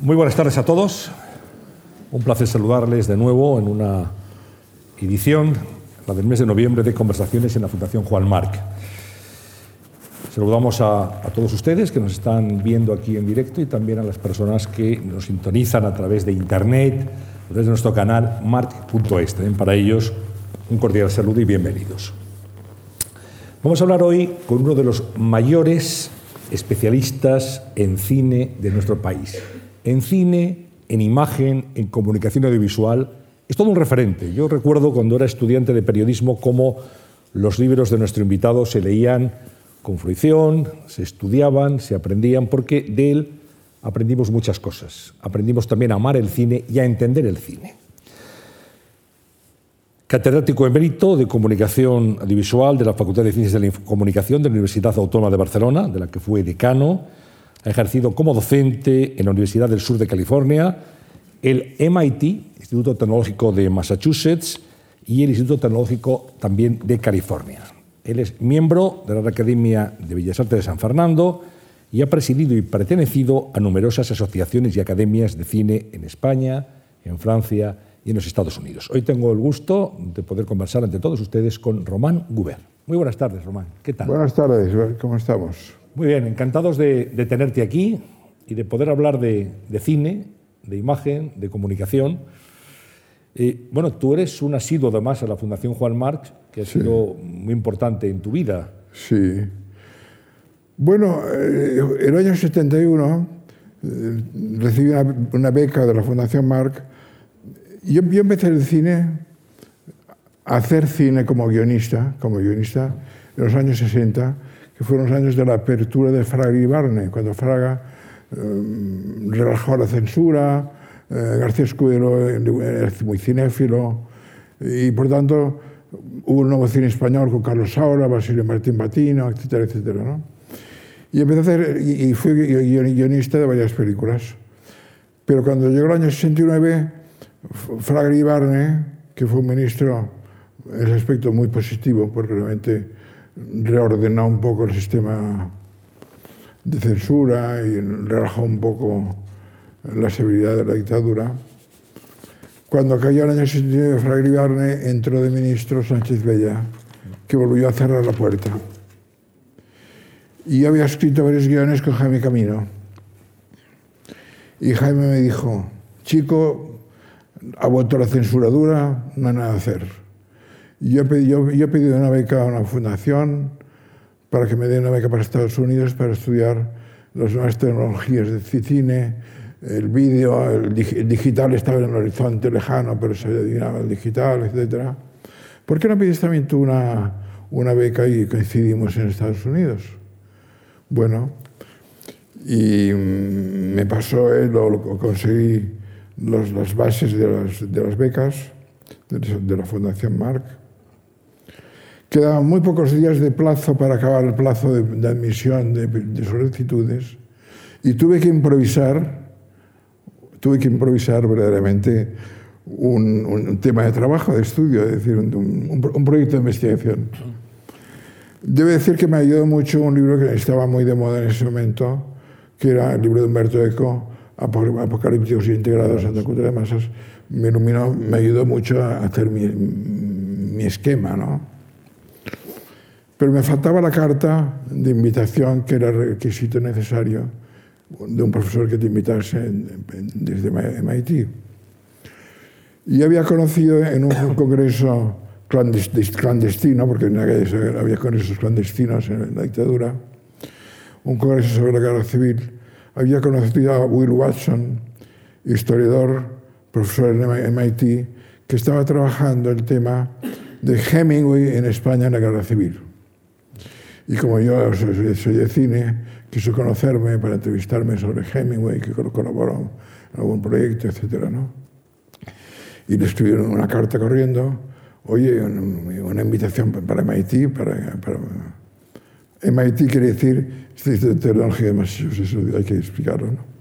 Muy buenas tardes a todos. Un placer saludarles de nuevo en una edición, la del mes de noviembre, de Conversaciones en la Fundación Juan Marc. Saludamos a, todos ustedes que nos están viendo aquí en directo y también a las personas que nos sintonizan a través de Internet, a través de nuestro canal marc.es. Para ellos un cordial saludo y bienvenidos. Vamos a hablar hoy con uno de los mayores especialistas en cine de nuestro país. En cine, en imagen, en comunicación audiovisual. Es todo un referente. Yo recuerdo cuando era estudiante de periodismo cómo los libros de nuestro invitado se leían con fruición, se estudiaban, se aprendían, porque de él aprendimos muchas cosas. Aprendimos también a amar el cine y a entender el cine catedrático emérito de Comunicación Audiovisual de la Facultad de Ciencias de la Comunicación de la Universidad Autónoma de Barcelona, de la que fue decano. Ha ejercido como docente en la Universidad del Sur de California, el MIT, Instituto Tecnológico de Massachusetts, y el Instituto Tecnológico también de California. Él es miembro de la Academia de Bellas Artes de San Fernando y ha presidido y pertenecido a numerosas asociaciones y academias de cine en España, en Francia, y en los Estados Unidos. Hoy tengo el gusto de poder conversar ante todos ustedes con Román Guber. Muy buenas tardes, Román. ¿Qué tal? Buenas tardes, ¿cómo estamos? Muy bien, encantados de, de tenerte aquí y de poder hablar de, de cine, de imagen, de comunicación. Eh, bueno, tú eres un asiduo además a la Fundación Juan March, que ha sí. sido muy importante en tu vida. Sí. Bueno, eh, el año 71 eh, recibí una, una, beca de la Fundación Marc yo, yo empecé el cine, a hacer cine como guionista, como guionista en los años 60, que fueron los años de la apertura de Fraga y Barne, cuando Fraga eh, relajó la censura, eh, García Escudero era muy cinéfilo, y por tanto hubo un nuevo cine español con Carlos Saura, Basilio Martín Batino, etcétera, etcétera. ¿no? Y empecé a hacer, y, y fui guionista de varias películas. Pero cuando llegó el año 69, Fraga Barne, que fue un ministro en ese aspecto muy positivo, porque realmente reordenó un poco el sistema de censura y relajó un poco la severidad de la dictadura. Cuando cayó el año 69 Fraga Barne, entró de ministro Sánchez Bella, que volvió a cerrar la puerta. Y yo había escrito varios guiones con Jaime Camino. Y Jaime me dijo, chico, ha vuelto la censura dura, no hay nada a hacer. Yo he, pedido, yo he pedido una beca a una fundación para que me den una beca para Estados Unidos para estudiar las nuevas tecnologías de cine, el vídeo, el, digital estaba en el horizonte lejano, pero se adivinaba el digital, etc. ¿Por qué no pides también tú una, una beca y coincidimos en Estados Unidos? Bueno, y me pasó, eh, lo, lo conseguí los, las bases de las, de las becas de, de, la Fundación Marc. Quedaban muy pocos días de plazo para acabar el plazo de, de admisión de, de, solicitudes y tuve que improvisar, tuve que improvisar verdaderamente un, un tema de trabajo, de estudio, es decir, un, un, un proyecto de investigación. Debo decir que me ayudó mucho un libro que estaba muy de moda en ese momento, que era el libro de Humberto Eco, apocalípticos y integrados en la cultura de masas, me iluminó, me ayudó mucho a hacer mi, mi esquema, ¿no? Pero me faltaba la carta de invitación, que era requisito necesario de un profesor que te invitase desde MIT. Y había conocido en un congreso clandestino, porque en aquella había congresos clandestinos en la dictadura, un congreso sobre la guerra civil, había conocido a Will Watson, historiador, profesor en MIT, que estaba trabajando el tema de Hemingway en España en la Guerra Civil. Y como yo soy, soy de cine, quiso conocerme para entrevistarme sobre Hemingway, que colaboró en algún proyecto, etc. ¿no? Y le escribieron una carta corriendo, oye, una invitación para MIT, para, para MIT quiere decir Instituto de Tecnología de Massachusetts, hay que explicarlo. ¿no?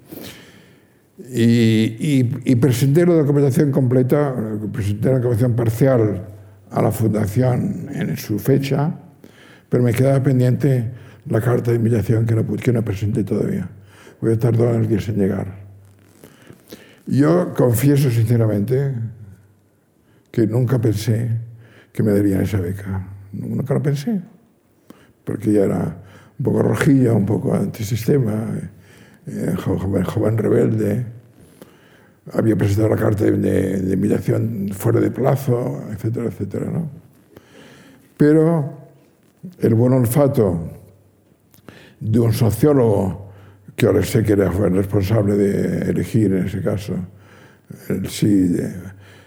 Y, y, y, presenté la documentación completa, presenté la documentación parcial a la Fundación en su fecha, pero me quedaba pendiente la carta de invitación que no, que no presenté todavía. Voy a tardar unos días en llegar. Yo confieso sinceramente que nunca pensé que me darían esa beca. Nunca lo pensé, porque ya era un poco rojilla, un poco antisistema, eh, joven, rebelde. Había presentado la carta de, de, invitación fuera de plazo, etcétera, etcétera. ¿no? Pero el buen olfato de un sociólogo que ahora sé que era fue el responsable de elegir en ese caso, el sí,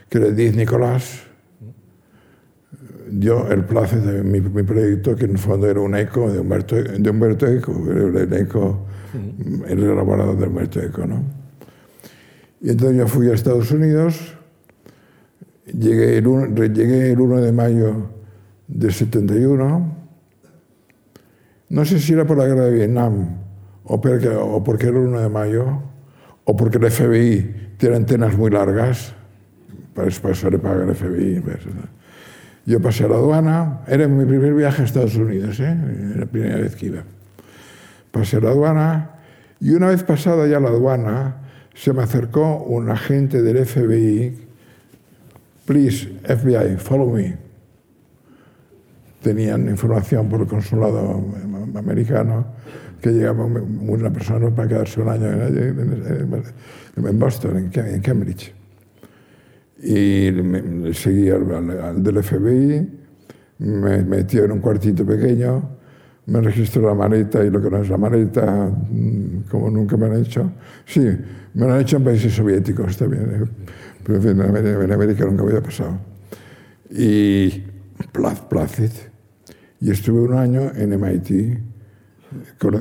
que era Diez Nicolás, dio el plazo de mi, mi, proyecto, que en el fondo era un eco de Humberto, de Humberto Eco, era el eco, el elaborado de Humberto Eco. ¿no? Y entonces yo fui a Estados Unidos, llegué el, 1, llegué el 1 de mayo de 71, no sé si era por la guerra de Vietnam o porque, o porque era el 1 de mayo o porque el FBI tiene antenas muy largas, para eso paga el FBI. Yo pasé a la aduana, era mi primer viaje a Estados Unidos, ¿eh? la primera vez que iba. Pasé a la aduana y una vez pasada ya la aduana se me acercó un agente del FBI, please, FBI, follow me. Tenían información por el consulado americano que llegaba una persona para quedarse un año en Boston, en Cambridge y me, seguí al, al, del FBI, me metió en un cuartito pequeño, me registró la maleta y lo que no es la maleta, mm, como nunca me han hecho. Sí, me lo han hecho en países soviéticos también, ¿eh? pero en en América nunca había pasado. Y Placid. Y estuve un año en MIT,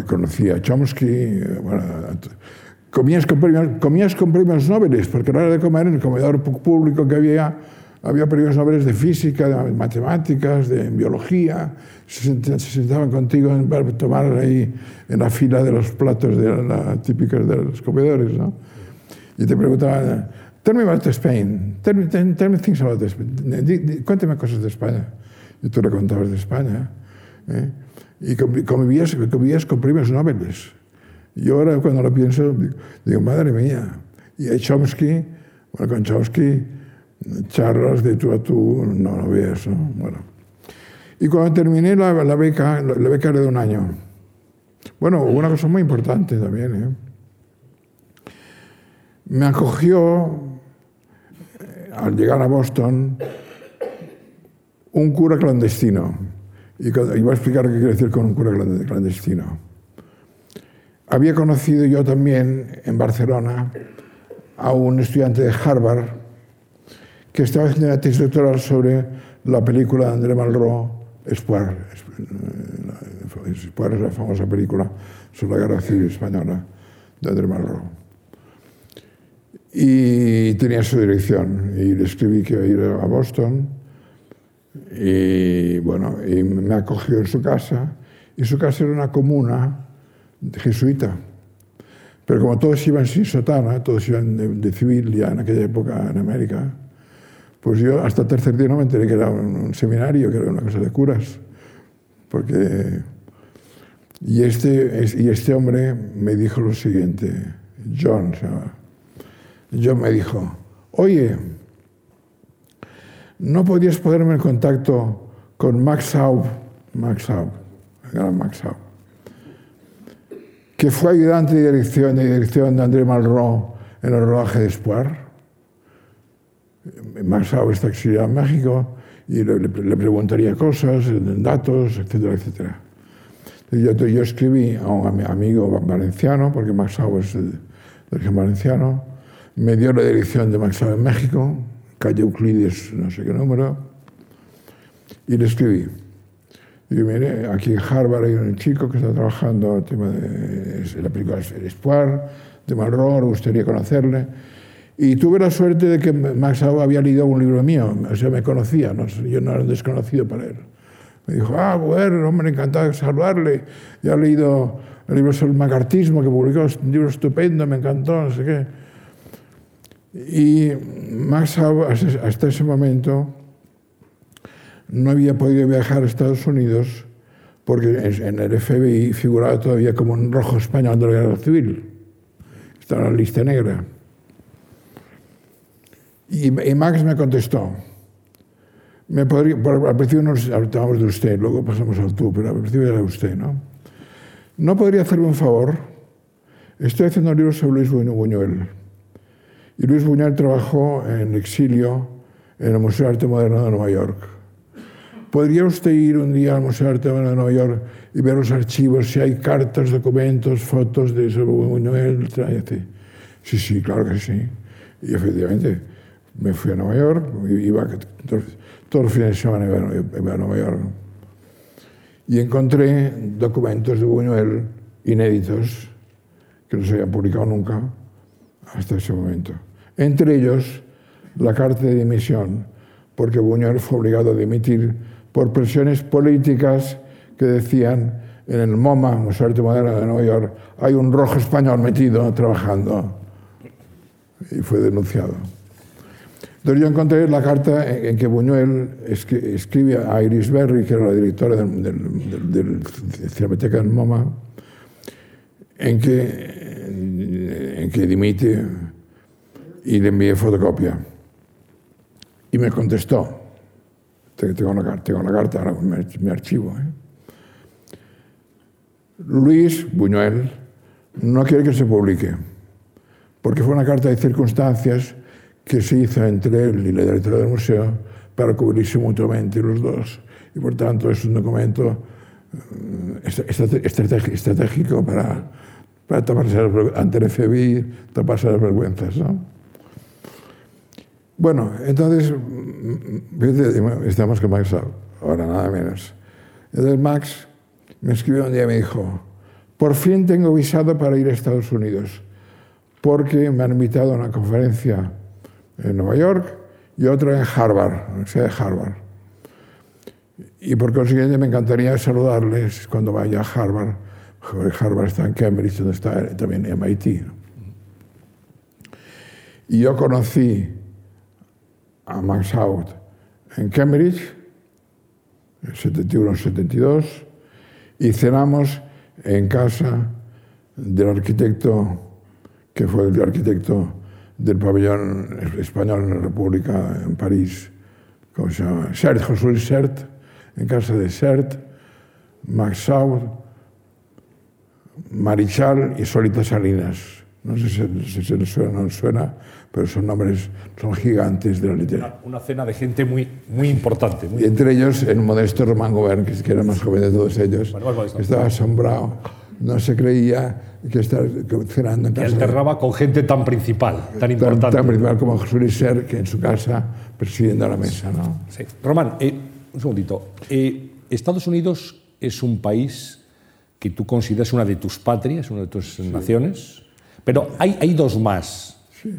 conocí a Chomsky, eh, bueno, comías con premios, comías con premios Nobel, porque a la hora de comer en el comedor público que había, había premios Nobel de física, de matemáticas, de biología, se, sentaban contigo para tomar ahí en la fila de los platos de la, típicos de los comedores, ¿no? Y te preguntaban, tell me about Spain, tell me, tell me things about Spain, cuéntame cosas de España. Y tú le contabas de España. ¿eh? Y convivías, convivías con premios Nobel. Yo ahora cuando lo pienso, digo, madre mía. Y Chomsky, bueno, con Chomsky, charlas de tú a tú, no lo veas, ¿no? Bueno. Y cuando terminé la, la, beca, la, beca era de un año. Bueno, una cosa muy importante también, ¿eh? Me acogió, eh, al llegar a Boston, un cura clandestino. Y, voy a explicar qué quiere decir con un cura clandestino. Había conocido yo también en Barcelona a un estudiante de Harvard que estaba haciendo una tesis doctoral sobre la película de André Malraux, Espoir. Espoir es la famosa película sobre la guerra civil española de André Malraux. Y tenía su dirección y le escribí que iba a Boston y bueno, y me acogió en su casa y su casa era una comuna jesuita. Pero como todos iban sin sotana, todos iban de, civil ya en aquella época en América, pues yo hasta el tercer día no me enteré que era un, seminario, que era una cosa de curas. Porque... Y este, y este hombre me dijo lo siguiente, John se llama. John me dijo, oye, ¿no podías ponerme en contacto con Max Haub? Max Haub, el gran Max Haub que fue ayudante de dirección, de dirección de André Malraux en el rodaje de Espoir. Maxau está exiliado en México y le, preguntaría cosas, datos, etcétera, etcétera. Yo, yo, escribí a un amigo valenciano, porque Maxau es de origen valenciano, me dio la dirección de Maxau en México, calle Euclides, no sé qué número, y le escribí. Digo, mire, aquí en Harvard hay un chico que está trabajando el tema de la película Espoir, de Malraux, gustaría conocerle. Y tuve la suerte de que Max Au había leído un libro mío, o sea, me conocía, no, yo no era un desconocido para él. Me dijo, ah, bueno, hombre, encantado de saludarle. Ya he leído el libro sobre el macartismo que publicó, un libro estupendo, me encantó, no sé qué. Y Max Au, hasta ese momento, no había podido viajar a Estados Unidos porque en el FBI figuraba todavía como un rojo español de la guerra civil. Estaba en la lista negra. Y, Max me contestó, me podría, al principio nos hablábamos de usted, luego pasamos al tú, pero al principio era usted, ¿no? ¿No podría hacerme un favor? Estoy haciendo un libro sobre Luis Buñuel. Y Luis Buñuel trabajó en exilio en el Museo de Arte Moderno de Nueva York. ¿Podría usted ir un día al Museo de Arte Moderno de Nueva York y ver los archivos, si hay cartas, documentos, fotos de ese Buñuel? Sí, sí, claro que sí. Y efectivamente me fui a Nueva York, iba todos los fines de semana iba a Nueva York. Y encontré documentos de Buñuel inéditos que no se habían publicado nunca hasta ese momento. Entre ellos, la carta de dimisión, porque Buñuel fue obligado a dimitir por presiones políticas que decían en el MoMA, Museo de Arte Moderno de Nueva York, hay un rojo español metido trabajando. Y fue denunciado. Entonces yo encontré la carta en, que Buñuel escribe a Iris Berry, que era la directora del, del, del, Cinemateca del MoMA, en que, en que dimite y le envié fotocopia. Y me contestó. Tengo carta, tengo una carta ahora mi archivo. ¿eh? Luis Buñuel no quiere que se publique, porque fue una carta de circunstancias que se hizo entre él y la directora del museo para cubrirse mutuamente los dos. Y por tanto es un documento eh, estratégico para, para taparse ante el FBI, taparse las vergüenzas. ¿no? Bueno, entonces, estamos con Max ahora nada menos. Entonces Max me escribió un día y me dijo, por fin tengo visado para ir a Estados Unidos, porque me han invitado a una conferencia en Nueva York y otra en Harvard, en de Harvard. Y por consiguiente me encantaría saludarles cuando vaya a Harvard. Harvard está en Cambridge, donde está también MIT. Y yo conocí a Max en Cambridge, en 71-72, y cenamos en casa del arquitecto, que fue el arquitecto del pabellón español en la República en París, ¿cómo se llama? Sert, José Luis en casa de Sert, Max Saud, Marichal y Solita Salinas. No sé si, se les suena o no suena, pero son nombres, son gigantes de la literatura. Una, cena de gente muy, muy importante. y entre ellos el modesto Román Gobern, que era más joven de todos ellos, estaba asombrado. No se creía que estar cenando en casa. Y alternaba con gente tan principal, tan importante. Tan, principal como José Ser, que en su casa presidiendo la mesa. ¿no? Sí. Román, eh, un segundito. Eh, Estados Unidos es un país que tú consideras una de tus patrias, una de tus naciones, pero hay, hay dos más. Sí.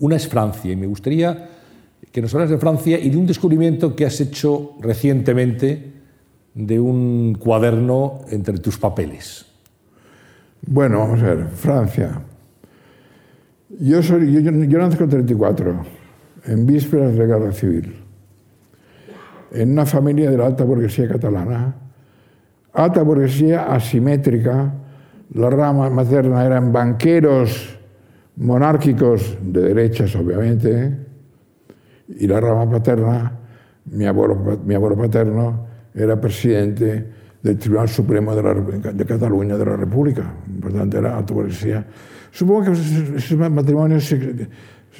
Una es Francia, y me gustaría que nos hablas de Francia y de un descubrimiento que has hecho recientemente de un cuaderno entre tus papeles. Bueno, vamos a ver, Francia. Yo, soy, yo, yo nací con 34, en vísperas de la guerra civil, en una familia de la alta burguesía catalana. Alta burguesía asimétrica, la rama materna eran banqueros monárquicos de derechas, obviamente, y la rama paterna, mi abuelo, mi paterno, era presidente del Tribunal Supremo de, Cataluña de la República. Por tanto, era alta. Supongo que esos matrimonios se,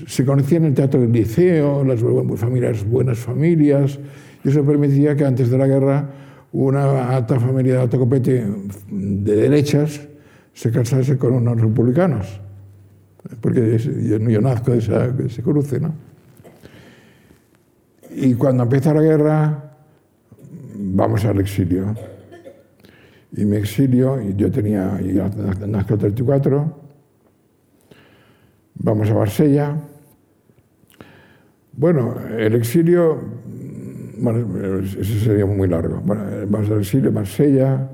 se, conocían en el teatro del liceo, las familias, buenas familias, y eso permitía que antes de la guerra una alta familia de alto copete de derechas se casase con unos republicanos. Porque yo, yo nazco de, esa, ese cruce, ¿no? Y cuando empieza la guerra, vamos al exilio y me exilio, yo tenía, y nazco 34, vamos a Marsella. Bueno, el exilio, bueno, eso sería muy largo. Bueno, vamos al exilio, Marsella,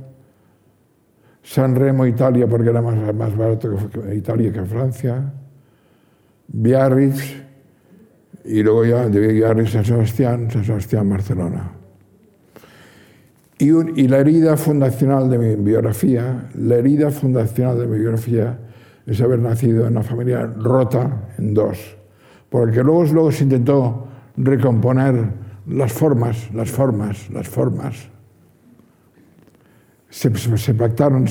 San Remo, Italia, porque era más, más barato que Italia que Francia, Biarritz, y luego ya de Biarritz San Sebastián, San Sebastián, Barcelona. Y, la herida fundacional de mi biografía, la herida fundacional de mi biografía es haber nacido en una familia rota en dos, porque luego, luego se intentó recomponer las formas, las formas, las formas. Se, pactaron.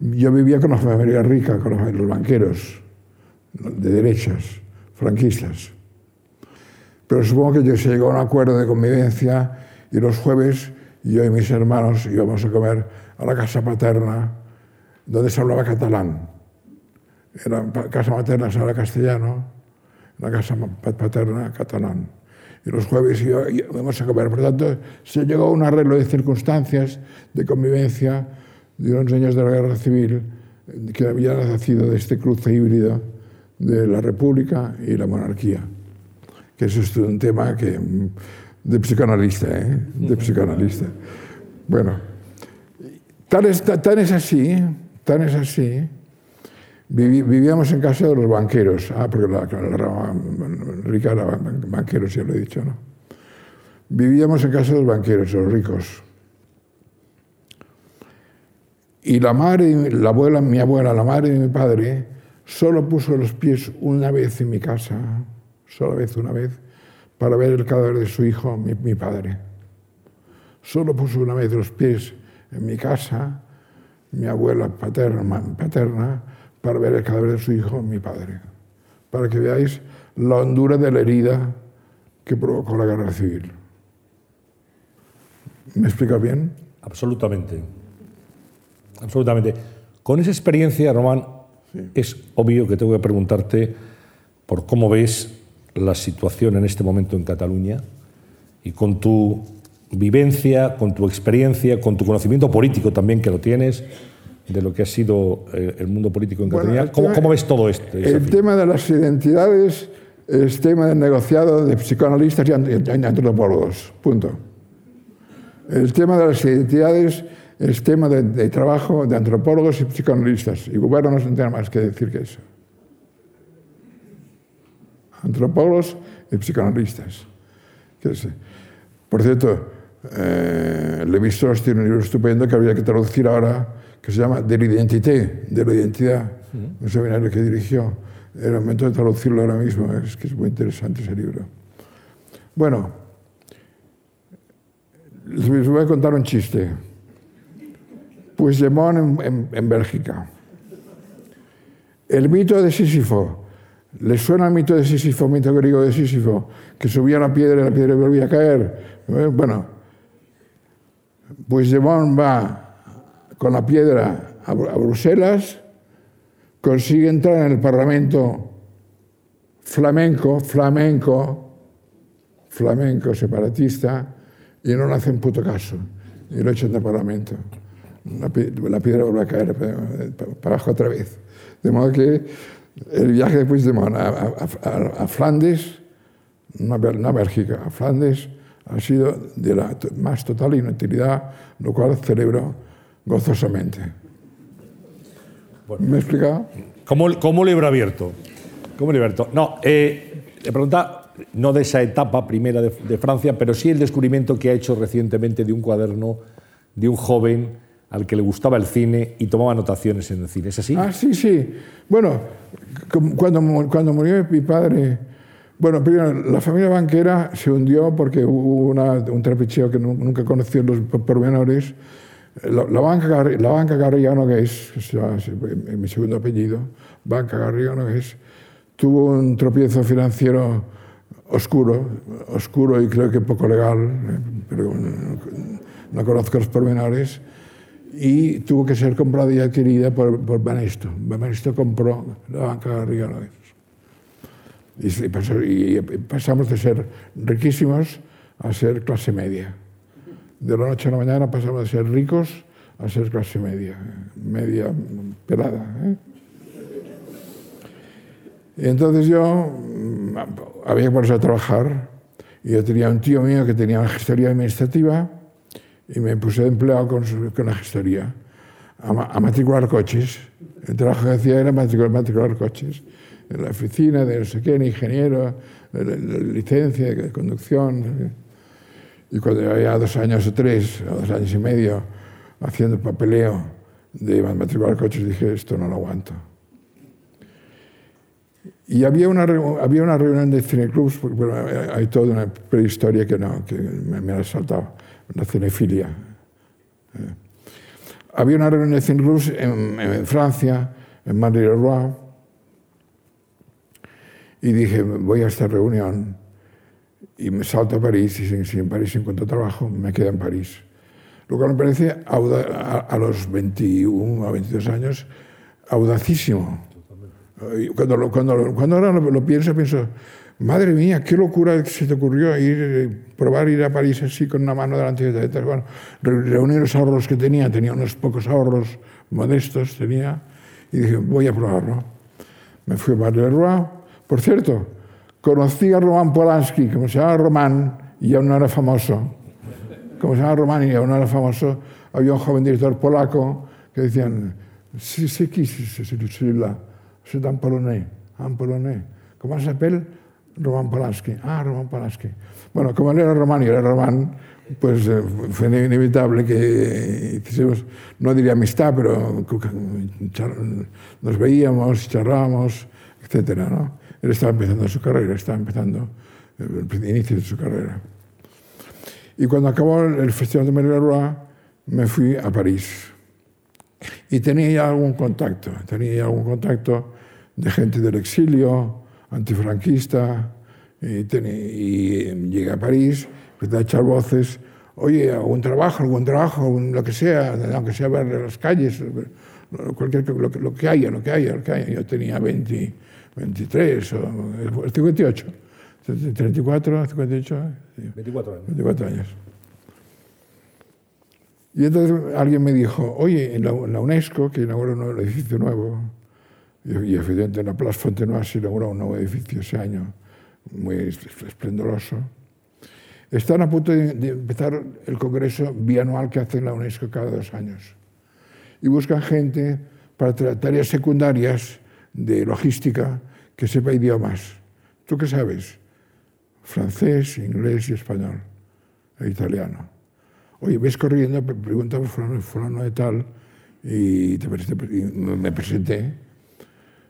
Yo vivía con la familia rica, con los banqueros de derechas, franquistas. Pero supongo que se llegó a un acuerdo de convivencia y los jueves yo y mis hermanos íbamos a comer a la casa paterna donde se hablaba catalán. Era casa materna se habla castellano, la casa paterna catalán. Y los jueves íbamos a comer. Por tanto, se llegó a un arreglo de circunstancias de convivencia de unos niños de la guerra civil que habían nacido de este cruce híbrido de la república y la monarquía. Que eso es un tema que, de psicoanalista, ¿eh? de psicoanalista. Bueno, tan es, tan es así, tan es así, vivíamos en casa de los banqueros, ah, porque la, la rama rica era banqueros, ya lo he dicho, ¿no? Vivíamos en casa de los banqueros, los ricos. Y la madre, la abuela, mi abuela, la madre de mi padre, Solo puso los pies una vez en mi casa, solo vez una vez, para ver el cadáver de su hijo, mi, padre. Solo puso una vez los pies en mi casa, mi abuela paterna, paterna, para ver el cadáver de su hijo, mi padre. Para que veáis la hondura de la herida que provocó la guerra civil. ¿Me explica bien? Absolutamente. Absolutamente. Con esa experiencia, Román, es obvio que tengo que preguntarte por cómo ves la situación en este momento en Cataluña y con tu vivencia, con tu experiencia, con tu conocimiento político también que lo tienes, de lo que ha sido eh, el mundo político en Cataluña. ¿Cómo, ves todo esto? El tema de las identidades es tema de negociado de psicoanalistas y antropólogos. Punto. El tema de las identidades es tema de, trabajo de antropólogos y psicoanalistas. Y Gobierno no tiene más que decir que eso. Antropólogos y psicoanalistas. Por cierto, eh, Levi Strauss tiene un libro estupendo que habría que traducir ahora, que se llama De l'identité, de la identidad, un seminario que dirigió. El momento de traducirlo ahora mismo, es que es muy interesante ese libro. Bueno, les voy a contar un chiste. Puigdemont en, en, Bélgica. El mito de Sísifo. ¿Les suena el mito de Sísifo, mito griego de Sísifo? Que subía la piedra y la piedra volvía a caer. Eh, bueno, Puigdemont va con la piedra a Bruselas, consigue entrar en el Parlamento flamenco, flamenco, flamenco separatista, y no le hacen puto caso. Y lo echan del Parlamento la, piedra vuelve a caer para, abajo otra vez. De modo que el viaje de a, a, a Flandes, no a Bélgica, a Flandes, ha sido de la más total inutilidad, lo cual celebro gozosamente. ¿Me he explicado? ¿Cómo, cómo libro abierto? ¿Cómo libro abierto? No, eh, le pregunta, no de esa etapa primera de, de Francia, pero sí el descubrimiento que ha hecho recientemente de un cuaderno de un joven al que le gustaba el cine y tomaba anotaciones en el cine. ¿Es así? Ah, sí, sí. Bueno, cuando, cuando murió mi padre, bueno, primero, la familia banquera se hundió porque hubo un trapicheo que nunca conocí los pormenores. La, banca, la banca es, mi segundo apellido, Banca Garriano, que es, tuvo un tropiezo financiero oscuro, oscuro y creo que poco legal, pero no conozco los pormenores y tuvo que ser comprada y adquirida por, Banesto. Banesto compró la banca Garriga y, y, pasamos de ser riquísimos a ser clase media. De la noche a la mañana pasamos de ser ricos a ser clase media, media pelada. ¿eh? Y entonces yo mm, había que ponerse a trabajar y yo tenía un tío mío que tenía una gestoría administrativa y me puse de empleado con, con la gestoría a, matricular coches. El trabajo que hacía era matricular, matricular coches. En la oficina de no sé qué, ingeniero, de, licencia de conducción. Y cuando había dos años o tres, o dos años y medio, haciendo papeleo de matricular coches, dije, esto no lo aguanto. Y había una, había una reunión de cineclubs, porque bueno, hay toda una prehistoria que, no, que me, ha saltado, una cinefilia. Eh. Había una reunión de cineclubs en, en Francia, en Madrid-Roi, y dije, voy a esta reunión y me salto a París y si, en París encuentro trabajo, me quedo en París. Lo cual me parece a, a, los 21 o 22 años audacísimo. Cuando, cuando, cuando ahora lo, lo, pienso, pienso, madre mía, qué locura se te ocurrió ir, probar ir a París así con una mano delante de otra. Bueno, reunir los ahorros que tenía, tenía unos pocos ahorros modestos, tenía, y dije, voy a probarlo. Me fui a Bar Por cierto, Conocí a Roman Polanski, como se llama Román, y aún no era famoso. Como se llama Román y aún no era famoso, había un joven director polaco que decían, sí, sí, sí, sí, sí, C'est un polonais, un polonais. Comment s'appelle Roman Polanski. Ah, Roman Polanski. Bueno, como él era román y era román, pues eh, fue inevitable que hiciésemos, no diría amistad, pero nos veíamos, charlábamos, etcétera, ¿no? Él estaba empezando su carrera, estaba empezando el inicio de su carrera. Y cuando acabó el Festival de Marie me fui a París. Y tenía ya algún contacto, tenía ya algún contacto de gente del exilio, antifranquista, y, y llegué a París, empecé a echar voces, oye, algún trabajo, algún trabajo, lo que sea, aunque sea ver las calles, cualquier, lo, lo, que haya, lo que haya, lo que haya. Yo tenía 20, 23 o 58, 34, 58, 24 años. 24 años. Y entonces alguien me dijo, oye, en la, en la UNESCO, que inaugura un edificio nuevo, y, y evidentemente en la Place Fontenoy se inauguró un nuevo edificio ese año, muy esplendoroso, están a punto de, de empezar el congreso bianual que hace la UNESCO cada dos años. Y buscan gente para tareas secundarias de logística que sepa idiomas. ¿Tú qué sabes? Francés, inglés y español, e italiano. Oye, ves corriendo, pregunta por fulano, fulano de tal, y, te, y me presenté.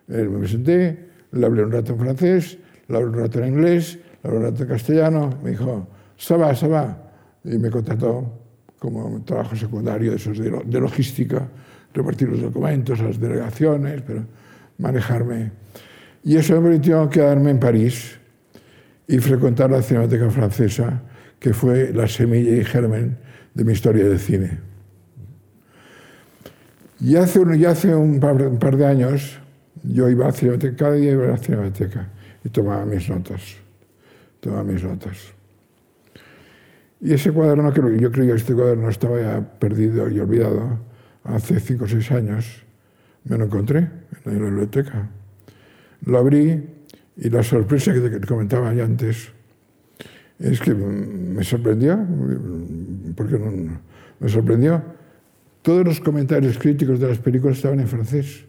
Me presenté, le hablé un rato en francés, le hablé un rato en inglés, le hablé un rato en castellano, me dijo, ça va, va, y me contrató como trabajo secundario de, esos de logística, repartir los documentos a las delegaciones, pero manejarme. Y eso me permitió quedarme en París y frecuentar la Cinemateca Francesa, que fue la semilla y germen de mi historia del cine. Y hace un, ya hace un par, un par de años yo iba a la Cinemateca, cada día iba a la Cinemateca y tomaba mis notas, tomaba mis notas. Y ese cuaderno, yo creo que este cuaderno estaba ya perdido y olvidado hace cinco o seis años, me lo encontré en la biblioteca. Lo abrí y la sorpresa que te comentaba ya antes es que me sorprendió, porque no, me sorprendió. Todos los comentarios críticos de las películas estaban en francés.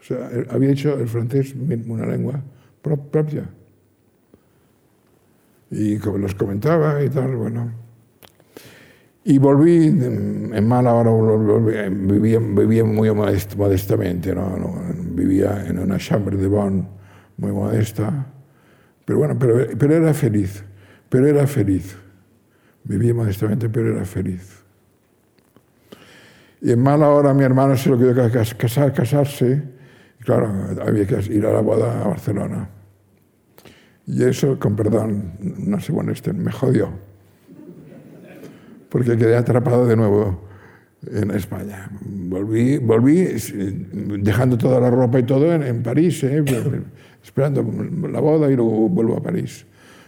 O sea, había hecho el francés una lengua propia. Y como los comentaba y tal, bueno. Y volví en mala hora, vivía, vivía muy modest, modestamente, ¿no? vivía en una chambre de Bonn muy modesta, pero bueno, pero, pero era feliz, pero era feliz. Vivía modestamente, pero era feliz. Y en mala hora mi hermano se lo quedó casar, casarse, claro, había que ir a la boda a Barcelona. Y eso, con perdón, no sé, bueno, este me jodió porque quedé atrapado de nuevo en España. Volví, volví dejando toda la ropa y todo en, en París, ¿eh? esperando la boda y luego vuelvo a París.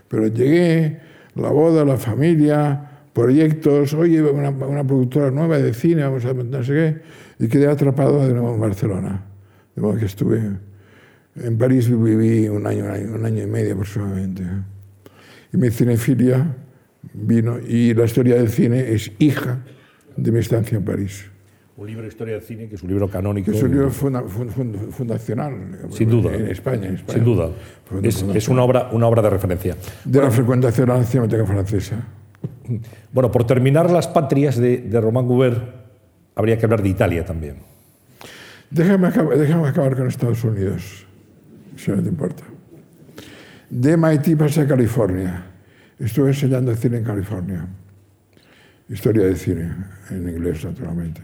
Pero llegué, la boda, la familia, proyectos, oye, una, una productora nueva de cine, vamos a no sé qué, y quedé atrapado de nuevo en Barcelona. De modo que estuve en París, viví un año, un año, un año y medio aproximadamente. Y mi cinefilia vino y la historia del cine es hija de mi estancia en París. Un libro de historia del cine que es un libro canónico. Es un libro funda, fund, fundacional. Sin duda. En España. En España. Sin duda. Es, es, una, obra, una obra de referencia. De la frecuentación a la Cinemateca Francesa. Bueno, por terminar las patrias de, de Román Gubert, habría que hablar de Italia también. Déjame acabar, déjame acabar con Estados Unidos. si no te importa. De MIT pasé a California. Estuve enseñando cine en California. Historia de cine, en inglés, naturalmente.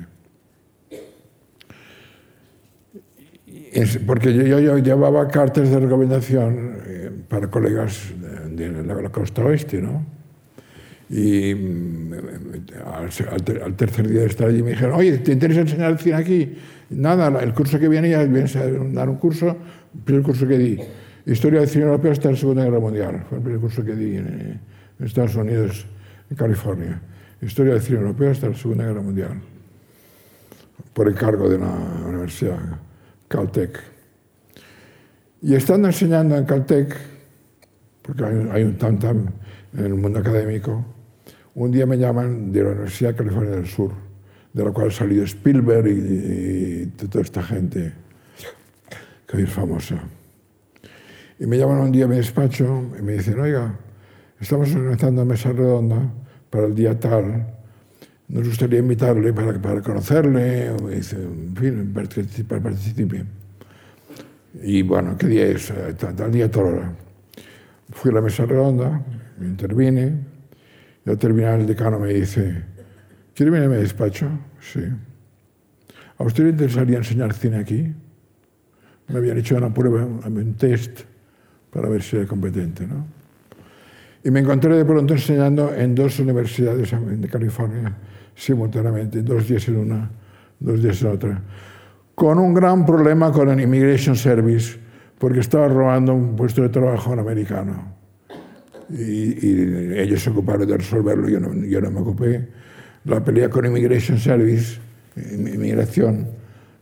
Porque yo, llevaba cartas de recomendación eh, para colegas de, la costa oeste, ¿no? Y mm, al, tercer día de estar allí me dijeron, oye, ¿te interesa enseñar cine aquí? Nada, el curso que viene ya vienes a dar un curso, el primer curso que di. Historia de cine europeo hasta la Segunda Guerra Mundial. Fue el primer curso que di en, en Estados Unidos, en California. Historia de cine europeo hasta la Segunda Guerra Mundial. Por encargo de la Universidad Caltech. Y estando enseñando en Caltech, porque hay, hay un tam-tam en el mundo académico, un día me llaman de la Universidad de California del Sur, de la cual ha salido Spielberg y, y, y toda esta gente que hoy es famosa. Y me llaman un día a mi despacho y me dicen, oiga, estamos organizando mesa redonda para el día tal, nos gustaría invitarle para, para conocerle, o dice, en fin, para participe. Y bueno, ¿qué día es? Tal, tal día, tal hora. Fui a la mesa redonda, intervine, y al terminar el decano me dice, ¿quiere venir a mi despacho? Sí. ¿A usted le interesaría enseñar cine aquí? Me habían hecho una prueba, un test, para ver si era competente. ¿no? Y me encontré de pronto enseñando en dos universidades de California simultáneamente, dos días en una, dos días en otra, con un gran problema con el Immigration Service, porque estaba robando un puesto de trabajo en americano y, y, ellos se ocuparon de resolverlo, yo no, yo no me ocupé. La pelea con Immigration Service, inmigración,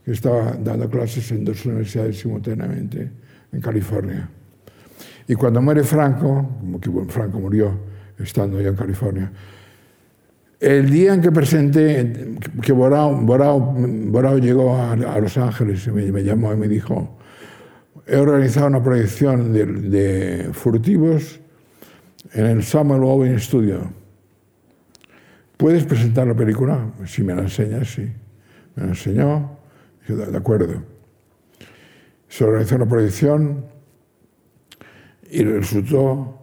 que estaba dando clases en dos universidades simultáneamente en California. Y cuando muere Franco, como que Franco murió estando yo en California, el día en que presenté, que Borao, Borao, Borao llegó a, a, Los Ángeles y me, me, llamó y me dijo, he organizado una proyección de, de furtivos en el Samuel Owen Studio. ¿Puedes presentar la película? Si me la enseñas, sí. Me la enseñó, dije, de acuerdo. Se organizó una proyección y resultó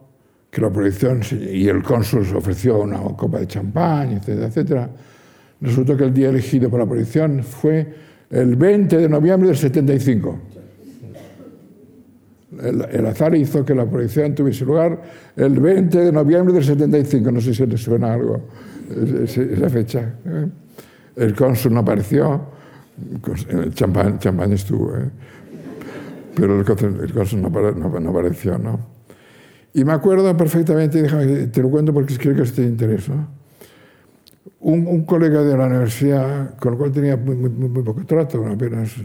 que la proyección, y el cónsul ofreció una copa de champán, etcétera, etcétera. Resultó que el día elegido para la proyección fue el 20 de noviembre del 75 el, el, azar hizo que la proyección tuviese lugar el 20 de noviembre del 75, no sé si les suena algo esa fecha. ¿eh? El cónsul no apareció, el champán, champán estuvo, ¿eh? Pero el, el cónsul no, no, no, apareció. ¿no? Y me acuerdo perfectamente, déjame, te lo cuento porque creo que te interesa. Un, un, colega de la universidad, con el cual tenía muy, muy, muy poco trato, apenas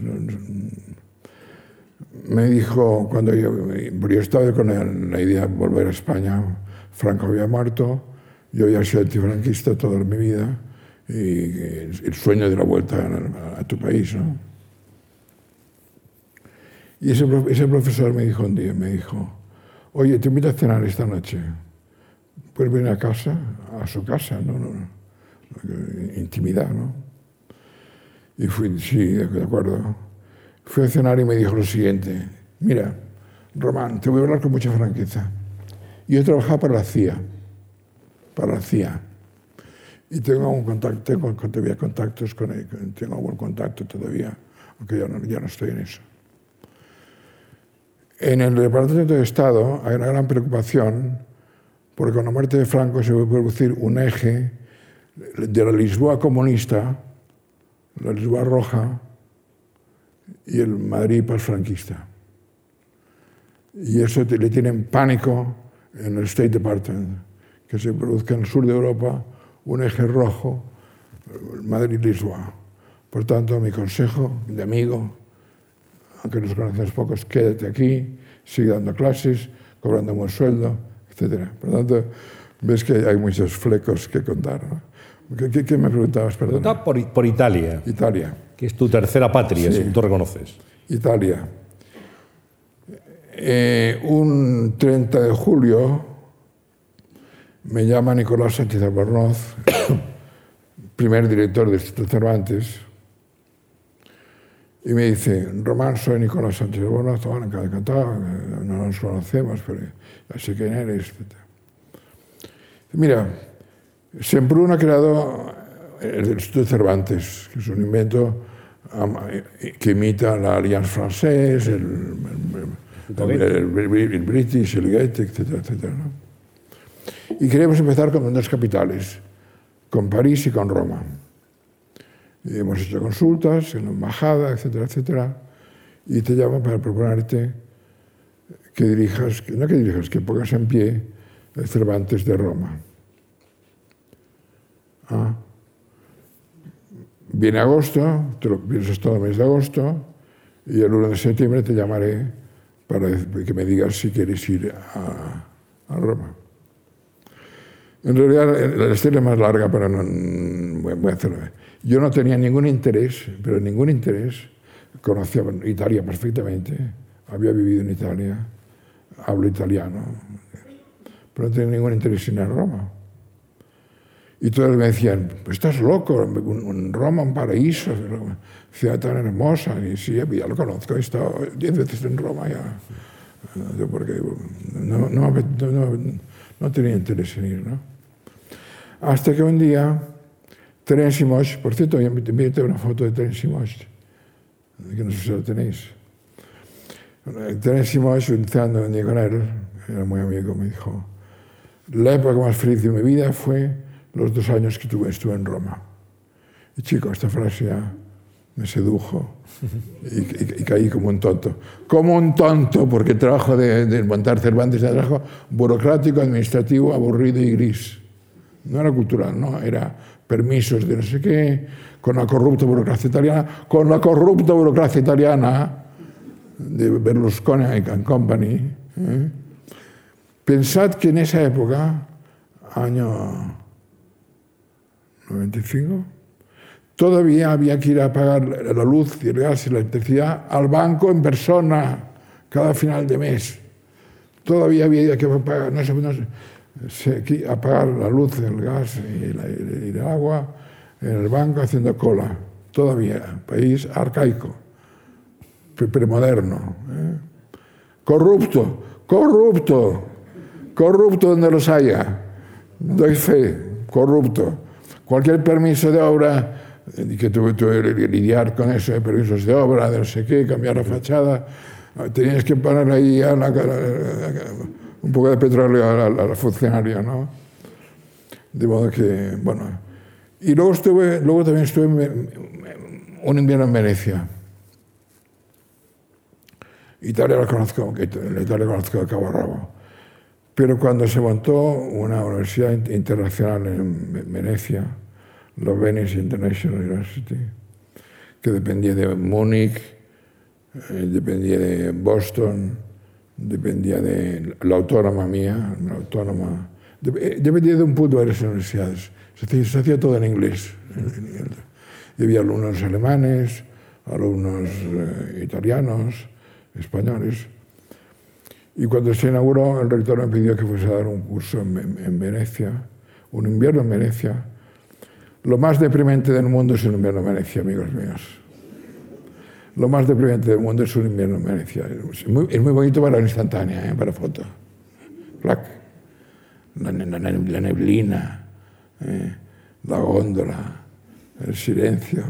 me dijo, cuando yo, yo estaba con la idea de volver a España, Franco había muerto, yo había sido antifranquista toda mi vida, y el sueño de la vuelta a, a tu país, ¿no? Y ese, ese, profesor me dijo un día, me dijo, oye, te invito a cenar esta noche. ¿Puedes venir a casa? A su casa, ¿no? no, no intimidad, ¿no? Y fui, sí, de acuerdo fui a cenar y me dijo lo siguiente, mira, Román, te voy a hablar con mucha franqueza. Yo he trabajado para la CIA, para la CIA, y tengo un contacto, tengo todavía contactos con él, tengo algún contacto todavía, aunque ya no, ya no estoy en eso. En el Departamento de Estado hay una gran preocupación porque con la muerte de Franco se va a producir un eje de la Lisboa comunista, la Lisboa roja, y el Madrid post-franquista. Y eso le tienen pánico en el State Department, que se produzca en el sur de Europa un eje rojo, Madrid-Lisboa. Por tanto, mi consejo de amigo, aunque nos conocemos pocos, quédate aquí, sigue dando clases, cobrando un buen sueldo, etc. Por tanto, ves que hay muchos flecos que contar. ¿no? ¿Qué, qué, qué, me preguntabas? Perdón. Por, por Italia. Italia que es tu tercera patria, sí. si tú reconoces. Italia. Eh, un 30 de julio me llama Nicolás Sánchez Albornoz, primer director del Instituto Cervantes, Y me dice, Román, soy Nicolás Sánchez Bono, encantado, no nos conocemos, pero ya sé quién eres. Mira, Semprún ha creado el Instituto Cervantes, que es un invento que imita la Alliance Française, el, el, British, el Goethe, etcétera, etcétera. Y queremos empezar con dos capitales, con París y con Roma. Hemos hecho consultas en la embajada, etcétera, etcétera, y te llaman para proponerte que dirijas, no que dirijas, que pongas en pie el Cervantes de Roma. Ah. Viene agosto, te lo piensas todo el mes de agosto, y el 1 de septiembre te llamaré para que me digas si quieres ir a, a Roma. En realidad la historia es más larga, pero no, voy a hacerlo. Yo no tenía ningún interés, pero ningún interés. Conocía Italia perfectamente, había vivido en Italia, hablo italiano, pero no tenía ningún interés en ir a Roma. Y todos me decían, pues estás loco, en Roma, un paraíso, ciudad tan hermosa. Y sí, ya lo conozco, he estado diez veces en Roma ya. Porque no, no, no, no tenía interés en ir. ¿no? Hasta que un día, Terence por cierto, me una foto de Terence que no sé si lo tenéis. Terence Mosch, estando con él, era muy amigo, me dijo, la época más feliz de mi vida fue los dos años que tuve, estuve en Roma. Y chico, esta frase ya me sedujo y, caí como un tonto. Como un tonto, porque el trabajo de, de montar Cervantes era trabajo burocrático, administrativo, aburrido y gris. No era cultural, no, era permisos de no sé qué, con la corrupta burocracia italiana, con la corrupta burocracia italiana de Berlusconi and Company. ¿eh? Pensad que en esa época, año 95, todavía había que ir a pagar la luz y el gas y la electricidad al banco en persona cada final de mes. Todavía había que pagar, no sé, no sé, a pagar la luz, el gas y, el agua en el banco haciendo cola. Todavía, país arcaico, premoderno. ¿eh? Corrupto, corrupto, corrupto donde los haya. Doy fe, corrupto. Cualquier permiso de obra que tuve, que lidiar con eso, de permisos de obra, de no sé qué, cambiar la fachada, tenías que poner ahí un poco de petróleo al, funcionario, ¿no? De modo que, bueno. Y luego, estuve, luego también estuve un invierno en Venecia. Italia la conozco, Italia la conozco de cabo a rabo. Pero cuando se montó una universidad internacional en Venecia, la Venice International University, que dependía de Múnich, eh, dependía de Boston, dependía de la autónoma mía, la autónoma, eh, dependía de un punto de varias universidades. Se hacía, todo en inglés. Había alumnos alemanes, alumnos eh, italianos, españoles. Y cuando se inauguró, el rector me pidió que fuese a dar un curso en Venecia, un invierno en Venecia, lo más deprimente del mundo es un invierno en Venecia, amigos míos. Lo más deprimente del mundo es un invierno en Venecia. Es muy, bonito para la instantánea, ¿eh? para foto. La, neblina, ¿eh? la góndola, el silencio.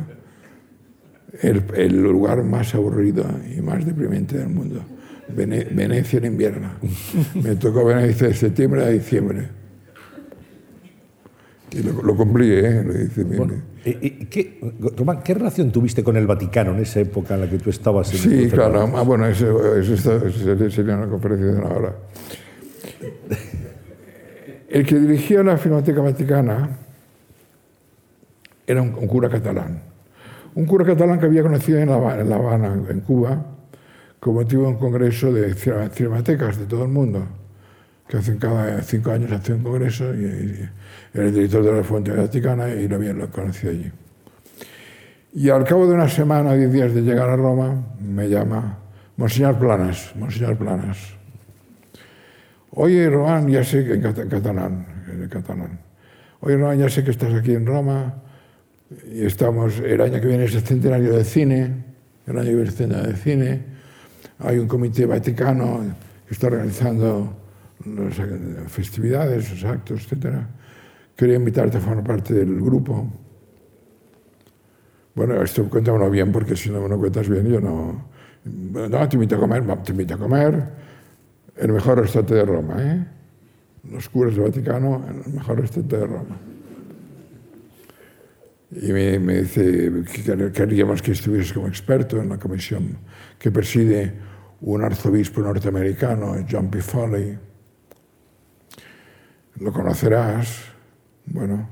El, el, lugar más aburrido y más deprimente del mundo. Venecia en invierno. Me tocó Venecia de septiembre a diciembre. Y lo, cumplí, ¿eh? Lo hice bien. ¿qué, Román, ¿qué relación tuviste con el Vaticano en esa época en la que tú estabas? En sí, claro. Ah, bueno, eso, sería una conferencia de una hora. El que dirigía la Filmoteca Vaticana era un, cura catalán. Un cura catalán que había conocido en La, en la Habana, en Cuba, como motivo de un congreso de cinematecas de todo el mundo que hacen cada cinco años hace un congreso y, era el director de la Fuente Vaticana y lo había conocido allí. Y al cabo de una semana, diez días de llegar a Roma, me llama Monseñor Planas, Monseñor Planas. Oye, Roán, ya sé que en catalán, en catalán. Oye, Roán, ya sé que estás aquí en Roma y estamos, el año que viene es el centenario del cine, el año Bicentenario de Cine. Hay un comité vaticano que está organizando las festividades, los actos, etc. Quería invitarte a formar parte del grupo. Bueno, esto cuéntamelo bien, porque si no me lo cuentas bien, yo no. No, te invito a comer, te invito a comer. El mejor restaurante de Roma, ¿eh? Los curas del Vaticano, el mejor restaurante de Roma. Y me, me dice que queríamos que estuvieses como experto en la comisión que preside un arzobispo norteamericano, John P. Foley. Lo conocerás. Bueno,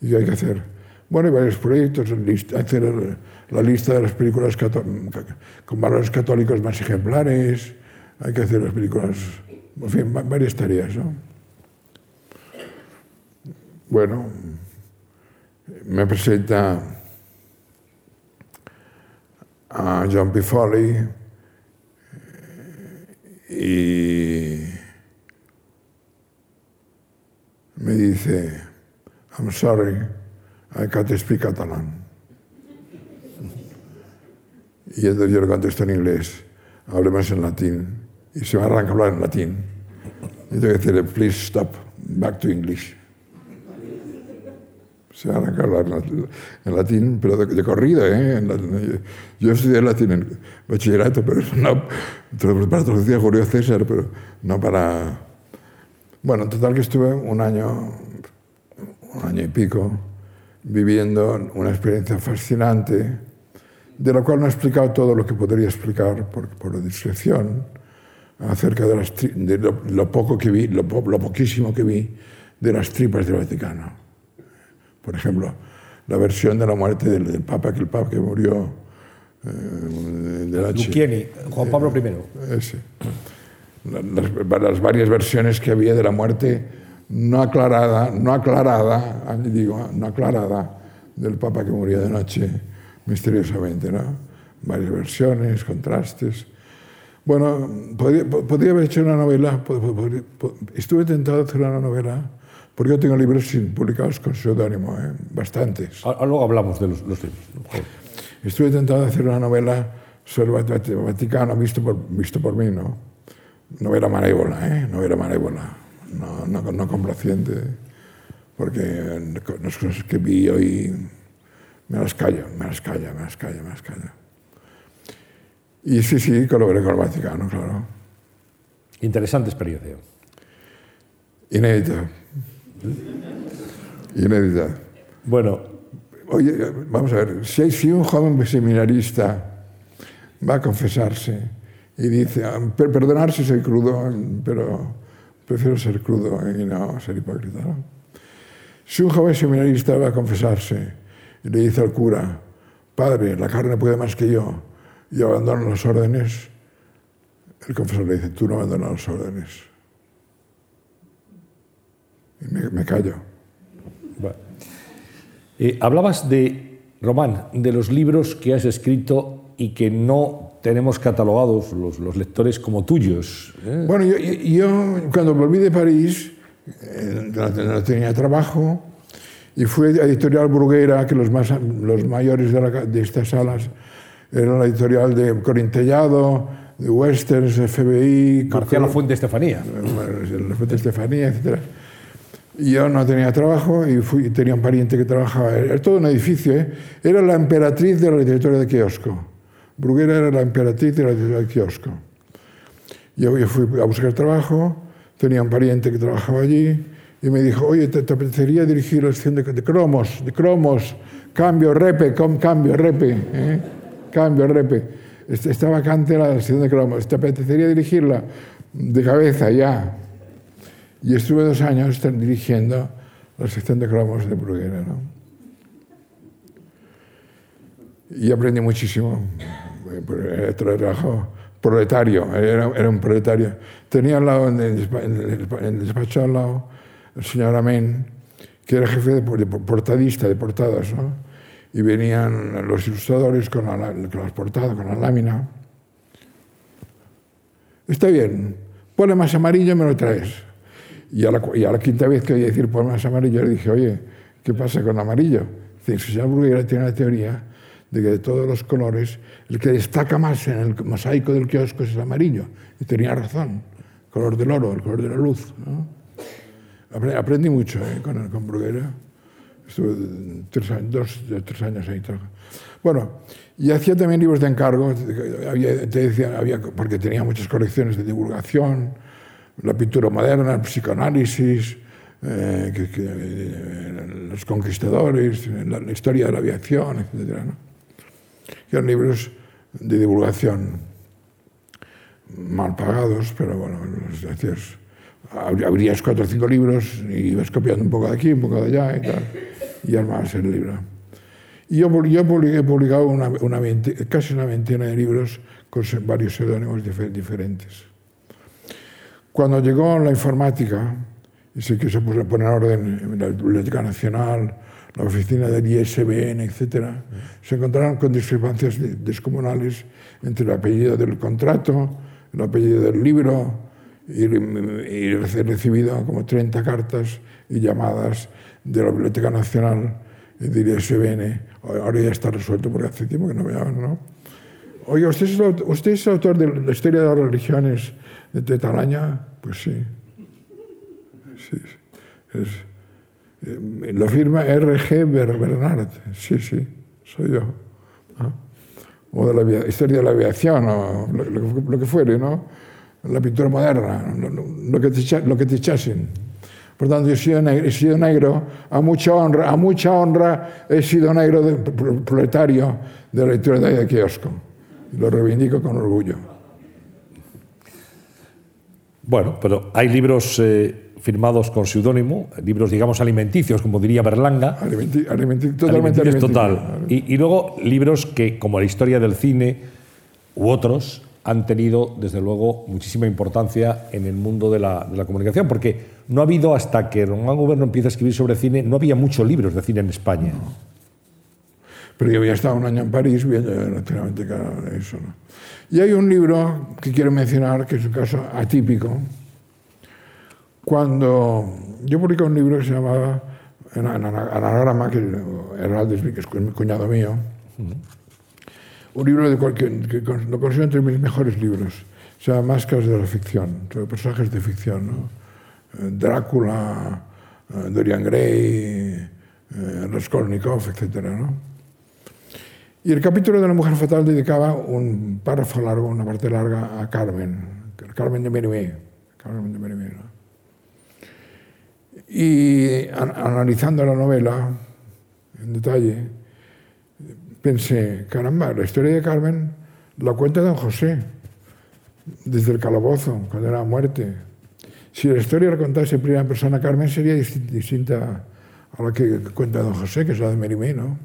¿y hay que hacer? Bueno, hay varios proyectos, hacer la lista de las películas con valores católicos más ejemplares, hay que hacer las películas, en fin, varias tareas, ¿no? Bueno, me presenta a John P. Foley y me dice, I'm sorry, I can't speak catalán. Y entonces yo le contesto en inglés, hablemos en latín. Y se me arranca a hablar en latín. Y tengo que decirle, please stop, back to English. Se arranca a hablar en latín, pero de, corrido, ¿eh? yo estudié latín en bachillerato, pero no para traducir a Julio César, pero no para... Bueno, en total que estuve un año, un año y pico, viviendo una experiencia fascinante, de la cual no he explicado todo lo que podría explicar por, por discreción, acerca de, las de lo, poco que vi, lo, lo, poquísimo que vi de las tripas del Vaticano. Por ejemplo, la versión de la muerte del, del Papa, que el Papa que murió eh, de la Luciani, Juan Pablo I. Eh, las, las, varias versiones que había de la muerte no aclarada, no aclarada, digo, no aclarada del Papa que murió de noche misteriosamente, ¿no? Varias versiones, contrastes. Bueno, podría, haber hecho una novela, estuve tentado de hacer una novela, porque yo tengo libros publicados con seudónimo, ¿eh? bastantes. Luego hablamos de los, libros. Estuve tentado de hacer una novela sobre el Vaticano, visto por, visto por mí, ¿no? Novela malévola, ¿eh? Novela malévola, no, no, no complaciente, porque las cosas que vi hoy me las callo, me las callo, me las callo, me las callo. Y sí, sí, colaboré con el Vaticano, claro. Interesante experiencia. Inédita. Inédita. Bueno. Oye, vamos a ver, si, si un joven seminarista va a confesarse y dice, ah, perdonarse soy crudo, pero prefiero ser crudo y no ser hipócrita. ¿no? Si un joven seminarista va a confesarse y le dice al cura, padre, la carne puede más que yo, y abandona las órdenes, el confesor le dice, tú no abandonas las órdenes. Y me, callo. Eh, hablabas de, Román, de los libros que has escrito y que no tenemos catalogados los, los lectores como tuyos. ¿eh? Bueno, yo, yo, cuando volví de París, eh, no tenía trabajo, y fui a Editorial Bruguera, que los, más, los mayores de, la, de estas salas era la editorial de Corintellado, de Westerns, FBI. Marcial Fuente Estefanía. La Fuente Estefanía, etc. Yo no tenía trabajo y fui, tenía un pariente que trabajaba. Era todo un edificio, ¿eh? Era la emperatriz de la literatura de kiosco. Bruguera era la emperatriz de la literatura de kiosco. Yo, fui a buscar trabajo, tenía un pariente que trabajaba allí y me dijo, oye, ¿te, apetecería dirigir la sección de, de cromos? De cromos, cambio, repe, com, cambio, repe. ¿eh? cambio, repe. Está vacante la sección de cromos. ¿Te apetecería dirigirla? De cabeza, ya. Y estuve dos años dirigiendo la sección de cromos de Bruguera. ¿no? Y aprendí muchísimo. Trabajo proletario, era, era, un proletario. Tenía al lado, en el, despacho al lado, el señor Amén, que era jefe de, portadista, de portadas, y venían los ilustradores con, la, con las portadas, con la lámina. Está bien, pone más amarillo me lo traes. Y a, la, quinta vez que oí decir pone más amarillo, le dije, oye, ¿qué pasa con amarillo? Dice, si señor Bruguera tiene la teoría de que de todos los colores, el que destaca más en el mosaico del kiosco es el amarillo. Y tenía razón, el color del oro, el color de la luz. Aprendí mucho ¿eh? con, con Bruguera. Estuve tres dos, tres años ahí. Bueno, y hacía también libros de encargo, había, te decía, había, porque tenía muchas colecciones de divulgación, la pintura moderna, el psicoanálisis, eh, que, que, eh, los conquistadores, la, la, historia de la aviación, etc. ¿no? Eran libros de divulgación mal pagados, pero bueno, decías, abrías cuatro o cinco libros y ibas copiando un poco de aquí, un poco de allá y tal, y armabas el libro. Y yo, yo he publicado una, una casi una veintena de libros con varios seudónimos diferentes. Cuando llegó la informática, y se quiso poner orden en la Biblioteca Nacional, la oficina del ISBN, etc., se encontraron con discrepancias descomunales entre el apellido del contrato, el apellido del libro, y, y he recibido como 30 cartas y llamadas de la Biblioteca Nacional del ISBN. Ahora ya está resuelto porque hace tiempo que no me llaman, ¿no? Oiga, ¿usted es, el, ¿usted es el autor de la historia de las religiones de Tetalaña? Pues sí. sí, sí. Es, lo firma R.G. Bernard. Sí, sí, soy yo. ¿no? O de la historia de la aviación, o lo, que fuere, ¿no? La pintura moderna, lo, que, te, lo echasen. Por tanto, he sido, negro, he sido negro, a mucha honra, a mucha honra he sido negro de, proletario de la lectura de kiosco. Lo reivindico con orgullo. Bueno, pero hay libros eh, firmados con seudónimo, libros, digamos, alimenticios, como diría Berlanga. Alimenti alimenti totalmente alimenticios. Total. Y, y, luego libros que, como la historia del cine u otros, han tenido, desde luego, muchísima importancia en el mundo de la, de la comunicación, porque no ha habido, hasta que Román Gobierno empieza a escribir sobre cine, no había muchos libros de cine en España. No. Pero yo había estado un año en París, viendo naturalmente eso. ¿no? Y hay un libro que quiero mencionar, que es un caso atípico, cuando yo publiqué un libro que se llamaba Anagrama, que Heraldes, que es mi cuñado mío, un libro de cualquier, que lo considero entre mis mejores libros, se llama Máscaras de la ficción, sobre personajes de ficción, ¿no? Eh, Drácula, eh, Dorian Gray, eh, Raskolnikov, etc. ¿no? Y el capítulo de la mujer fatal dedicaba un párrafo largo, una parte larga, a Carmen, Carmen de Merimé. Carmen de Merimé ¿no? Y analizando la novela en detalle, pensé, caramba, la historia de Carmen la cuenta don José, desde el calabozo, cuando era muerte. Si la historia la contase en primera persona Carmen, sería distinta a la que cuenta don José, que es la de Merimé, ¿no?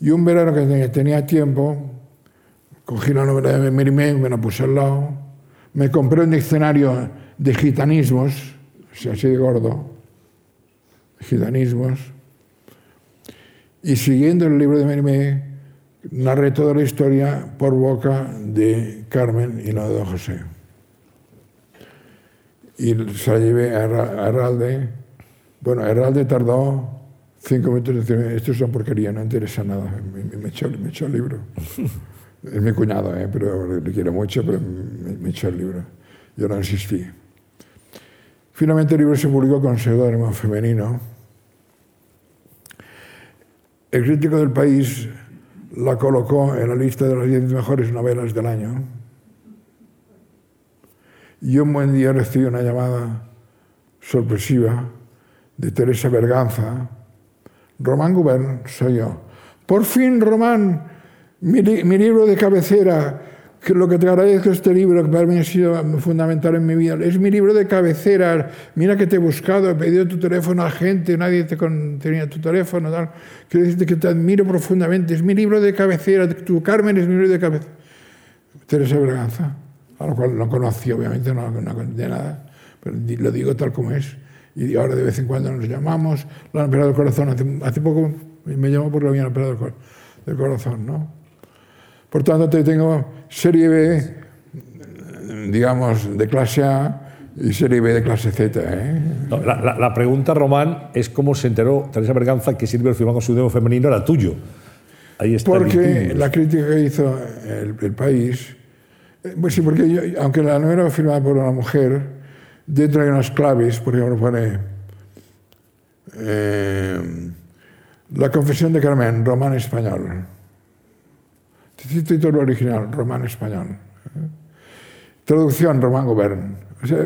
Y un verano que tenía tiempo, cogí la novela de Merimé, me la puse al lado, me compré un diccionario de gitanismos, así de gordo, gitanismos, y siguiendo el libro de Merimé, narré toda la historia por boca de Carmen y no de don José. Y se la llevé a Herralde. Bueno, Herralde tardó cinco minutos en decirme, esto es una porquería, no interesa nada. Me, me, echó, me echó el libro. es mi cuñado, ¿eh? pero le quiero mucho, pero me, me echó el libro. Yo no insistí. Finalmente el libro se publicó con seudónimo femenino. El crítico del país la colocó en la lista de las 10 mejores novelas del año. Y un buen día recibí una llamada sorpresiva de Teresa Berganza. Román Gubern soy yo. Por fin, Román, mi, mi libro de cabecera, que lo que te agradezco este libro, que para mí ha sido fundamental en mi vida. Es mi libro de cabecera. Mira que te he buscado, he pedido tu teléfono a gente, nadie te con, tenía tu teléfono. Quiero decirte que te admiro profundamente. Es mi libro de cabecera. Tu Carmen es mi libro de cabecera. Teresa Berganza, a lo cual no conocí, obviamente, no, no conté nada, pero lo digo tal como es. Y ahora de vez en cuando nos llamamos. Lo han operado el corazón. Hace, hace poco me llamó porque lo habían operado el corazón, ¿no? Por tanto, tengo serie B, digamos, de clase A y serie B de clase Z. ¿eh? No, la, la, la, pregunta, Román, es cómo se enteró Teresa Berganza que Silvio firmó con su dedo femenino era tuyo. ahí está Porque la crítica que hizo el, el país, eh, pues sí, porque yo, aunque la novela fue firmada por una mujer, dentro hay unas claves, por ejemplo, pone eh, La confesión de Carmen, román español. Título original, román español. Traducción, Román Govern. O sea,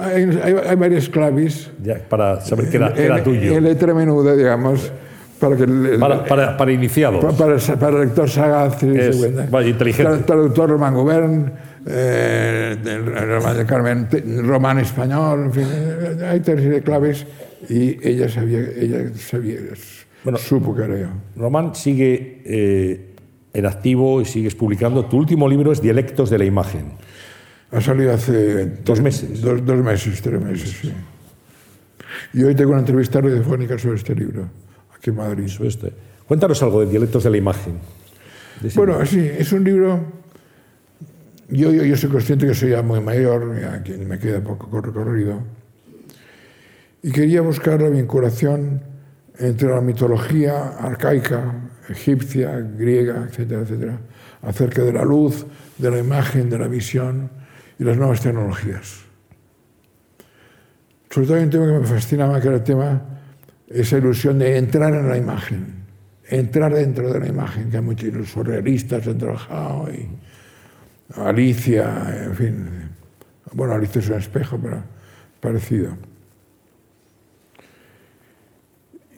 hay, hay- varias claves Ya, para saber que era, que era tuyo. en letra menuda, digamos, para que el, para, para, para iniciados. pa- para, para el lector sagaz Es- vaya, inteligente. Tra- Traductor Román Govern, eh, Román de Carmen, Román español, en fin, eh, hay tres de claves y ella sabía, ella sabía, Bueno. supo que era yo. Román sigue eh, en activo y sigues publicando. Tu último libro es Dialectos de la Imagen. Ha salido hace Dos meses. Dos, dos meses, tres meses, sí. Y hoy tengo una entrevista radiofónica sobre este libro, aquí en Madrid. Eso es, eh. Cuéntanos algo de Dialectos de la Imagen. De Bueno, sí, es un libro. Yo, yo, yo soy consciente que soy ya muy mayor, ya que me queda poco recorrido. Y quería buscar la vinculación entre la mitología arcaica, egipcia, griega, etcétera, etcétera, acerca de la luz, de la imagen, de la visión y las nuevas tecnologías. Sobre todo hay un tema que me fascinaba, que era el tema, esa ilusión de entrar en la imagen, entrar dentro de la imagen, que hay muchos surrealistas han trabajado, y Alicia, en fin. Bueno, Alicia es un espejo, pero parecido.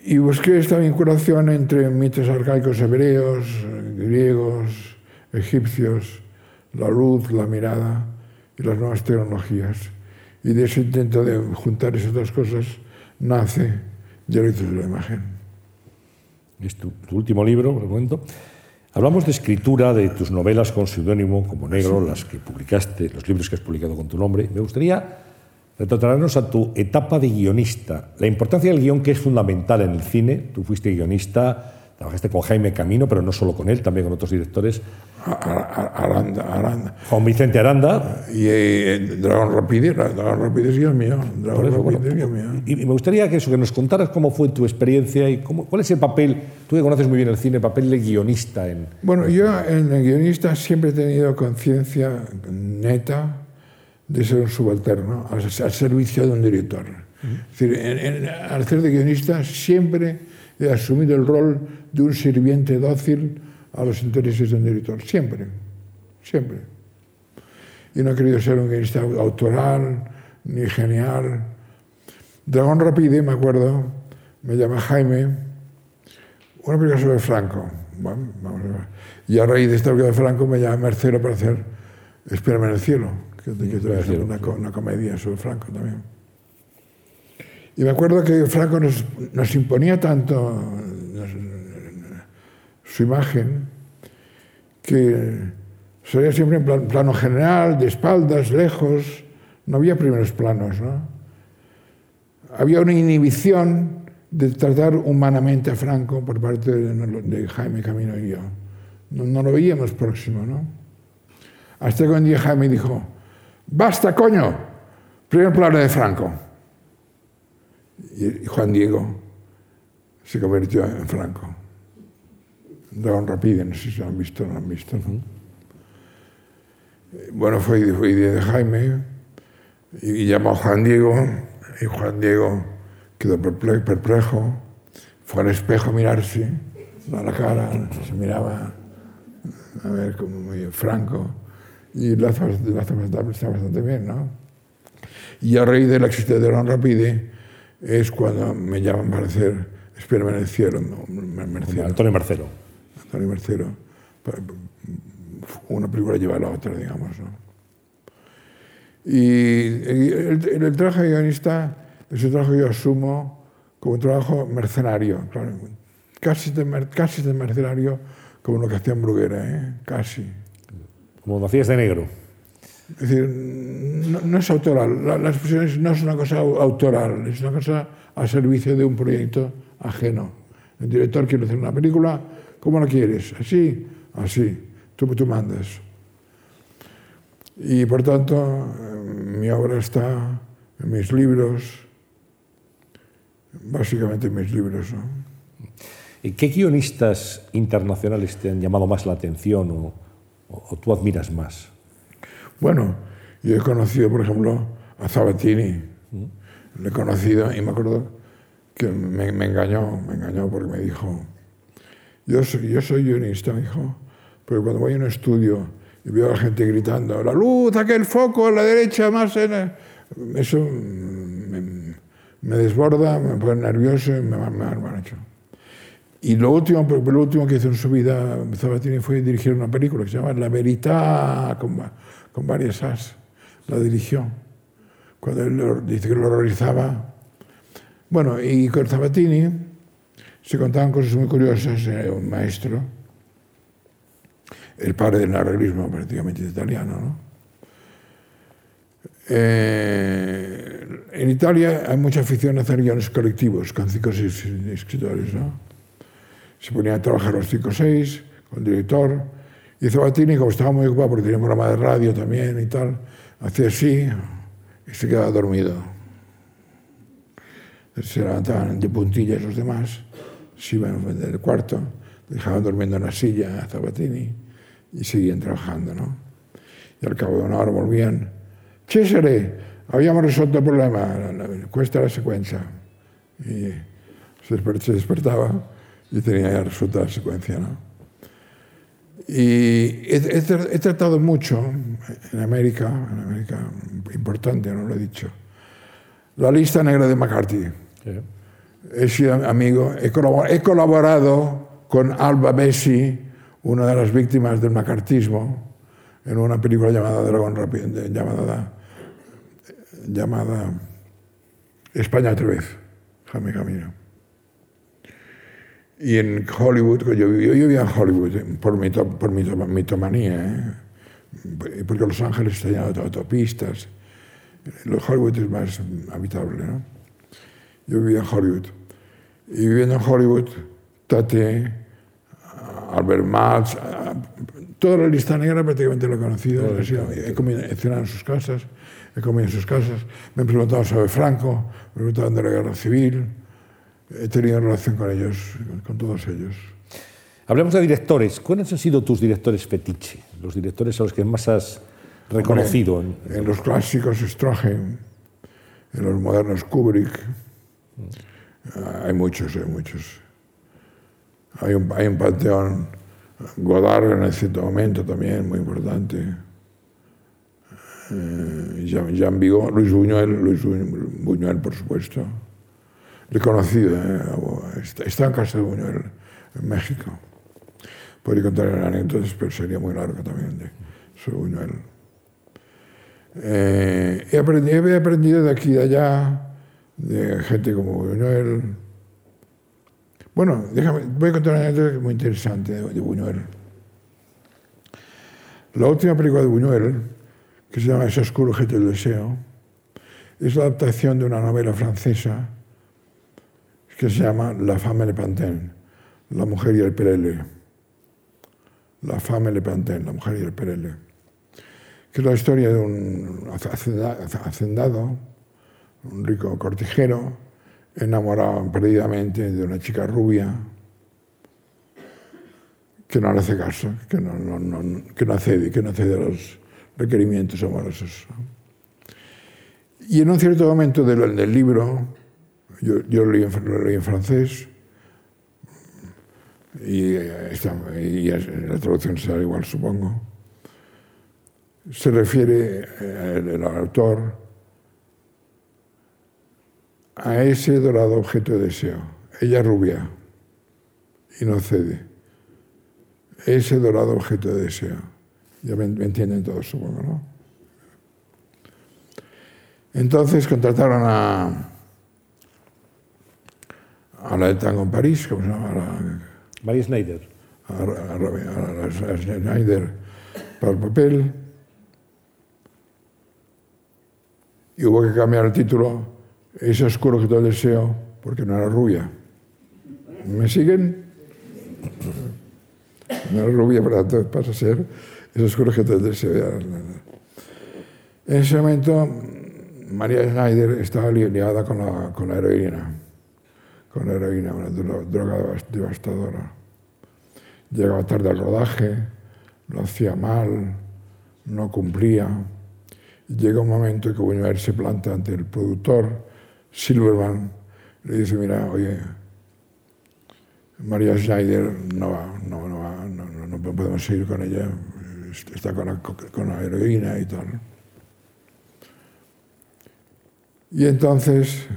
Y busqué esta vinculación entre mitos arcaicos hebreos, griegos, egipcios, la luz, la mirada y las nuevas tecnologías. Y de ese intento de juntar esas dos cosas nace Dialectos de la Imagen. Es tu, tu último libro, por el momento. Hablamos de escritura, de tus novelas con seudónimo como Negro, las que publicaste, los libros que has publicado con tu nombre. Me gustaría retrotraernos a tu etapa de guionista, la importancia del guion que es fundamental en el cine. Tú fuiste guionista, trabajaste con Jaime Camino, pero no solo con él, también con otros directores. Aranda, Aranda. Juan Vicente Aranda. Y eh, Dragón Rapide, Dragón Rapide es guion mío. Dragón eso, bueno, guion mío. y, y me gustaría que eso, que nos contaras cómo fue tu experiencia y cómo, cuál es el papel, tú que conoces muy bien el cine, el papel de guionista en... Bueno, yo en el guionista siempre he tenido conciencia neta de ser un subalterno al, al servicio de un director. Es decir, en- en- al ser de guionista siempre he asumido el rol de un sirviente dócil a los intereses de un director. Siempre, siempre. Y no he querido ser un guionista autoral ni genial. Dragón Rapide, me acuerdo, me llama Jaime, una película sobre Franco. Bueno, vamos a ver. Y a raíz de esta película de Franco me llama Mercero para hacer Espérame en el cielo, que, que cielo, una, una comedia sobre Franco también. Y me acuerdo que Franco nos, nos imponía tanto nos- su imagen que salía siempre en plan- plano general, de espaldas, lejos, no había primeros planos, ¿no? había una inhibición de tratar humanamente a Franco por parte de, de Jaime Camino y yo. No, no lo veíamos próximo, ¿no? Hasta que un día Jaime dijo, basta, coño, primer plano de Franco. Y Juan Diego se convirtió en Franco. Dragón Rapide, no sé si lo han visto o no han visto. ¿no? Bueno, fue, idea de Jaime y llamó a Juan Diego y Juan Diego quedó perple- perplejo, fue al espejo a mirarse, a la cara, se miraba a ver como muy franco y hace bastante, está bastante bien, ¿no? Y a raíz del éxito de Dragón Rapide es cuando me llaman para hacer Espérame en el cielo, Mer- Merciero. Antonio Marcelo. Antonio Mercero. Pa- Una película lleva a la otra, digamos. ¿no? Y el, el- el trabajo de guionista es un trabajo que yo asumo como un trabajo mercenario, claro, casi de, casi de mercenario como lo que hacía en Bruguera, ¿eh? casi. Como lo hacías de negro. Es decir, no, no es autoral, la, la expresión es- no es una cosa au- autoral, es una cosa al servicio de un proyecto ajeno. El director quiere hacer una película, ¿cómo la quieres? ¿Así? Así. Tú, tú mandas. Y por tanto, eh, mi obra está en mis libros, básicamente en mis libros. ¿no? ¿Qué guionistas internacionales te han llamado más la atención o, o tú admiras más? Bueno, yo he conocido, por ejemplo, a Sabatini. Le he conocido y me acuerdo que me, engañó, me engañó porque me dijo, yo soy, yo soy guionista, me dijo, pero cuando voy a un estudio y veo a la gente gritando, la luz, aquel foco a la derecha, más... En Eso me, me, desborda, me pone nervioso y me, me, hecho. Y lo último, lo último que hizo en su vida Sabatini fue dirigir una película que se llama La Verità, con, con varias as. La dirigió. Cuando él dice que lo horrorizaba. Bueno, y con Sabatini se contaban cosas muy curiosas. Era un maestro, el padre del narrealismo prácticamente italiano. ¿no? Eh, en Italia hay mucha afición a hacer guiones colectivos con cinco escritores. ¿no? Se ponía a trabajar los 5 o 6 con el director. Y Zabatini, como estaba muy ocupado porque tenía un programa de radio también y tal, hacía así y se quedaba dormido. Se levantaban de puntillas los demás, se iban del cuarto, dejaban durmiendo en la silla a Zabatini y seguían trabajando. ¿no? Y al cabo de una hora volvían. Cesare, habíamos resuelto el problema, cuesta la secuencia. Y se despertaba y tenía ya resuelta la secuencia. ¿no? Y he, tratado mucho en América, en América importante, no lo he dicho, la lista negra de McCarthy. He sido amigo, he colaborado, he colaborado, con Alba Bessi, una de las víctimas del macartismo, en una película llamada Dragón Rápido, llamada, llamada España otra vez, Jaime Camino. Y en Hollywood, yo vivía, yo vivía en Hollywood eh, por, mi por mitomanía, ¿eh? porque Los Ángeles está lleno de autopistas. Los Hollywood es más habitable. ¿no? Yo vivía en Hollywood. Y viviendo en Hollywood, Tate, Albert Matz, toda la lista negra prácticamente lo he conocido. he comido, he cenado en sus casas, he comido en sus casas. Me han preguntado sobre Franco, me han preguntado de la guerra civil he tenido relación con ellos, con todos ellos. Hablemos de directores. ¿Cuáles han sido tus directores fetiche? Los directores a los que más has reconocido. en, los clásicos Stroheim, en los modernos Kubrick. Hay muchos, hay muchos. Hay un, hay un panteón Godard en cierto momento también, muy importante. Eh, Jean, Jean Vigo, Luis Buñuel, Luis Buñuel, por supuesto reconocido. ¿eh? Está en casa de Buñuel, en México. Podría contar anécdotas, pero sería muy largo también sobre Buñuel. Eh, he, aprendido, de aquí y de allá, de gente como Buñuel. Bueno, déjame, voy a contar una anécdota muy interesante de, de Buñuel. La última película de Buñuel, que se llama Ese oscuro objeto del deseo, es la adaptación de una novela francesa que se llama La femme le pantin, la mujer y el perele. La femme le pantin, la mujer y el perele. Que es la historia de un hacendado, un rico cortijero, enamorado perdidamente de una chica rubia que no le hace caso, que no, no que no accede a los requerimientos amorosos. Y en un cierto momento del, del libro, yo, lo, leí en, francés y, la traducción será igual, supongo. Se refiere eh, el, el autor a ese dorado objeto de deseo. Ella rubia y no cede. Ese dorado objeto de deseo. Ya me, me entienden todos, supongo, ¿no? Entonces contrataron a, a la de Tango en París, ¿cómo se llama? La, María Schneider. A, a, a, Schneider para el papel. Y hubo que cambiar el título, Ese oscuro que todo deseo, porque no era rubia. ¿Me siguen? No era rubia, pero entonces pasa a ser Ese oscuro que todo deseo. En ese momento, María Schneider estaba liada con la, con la heroína con heroína, una dro- droga devas- devastadora. Llegaba tarde al rodaje, lo hacía mal, no cumplía. Llega un momento en que Buñuel se planta ante el productor, Silverman, le dice, mira, oye, María Schneider no va, no, no, va, no, no- no podemos seguir con ella, está con la, con la heroína y tal. Y entonces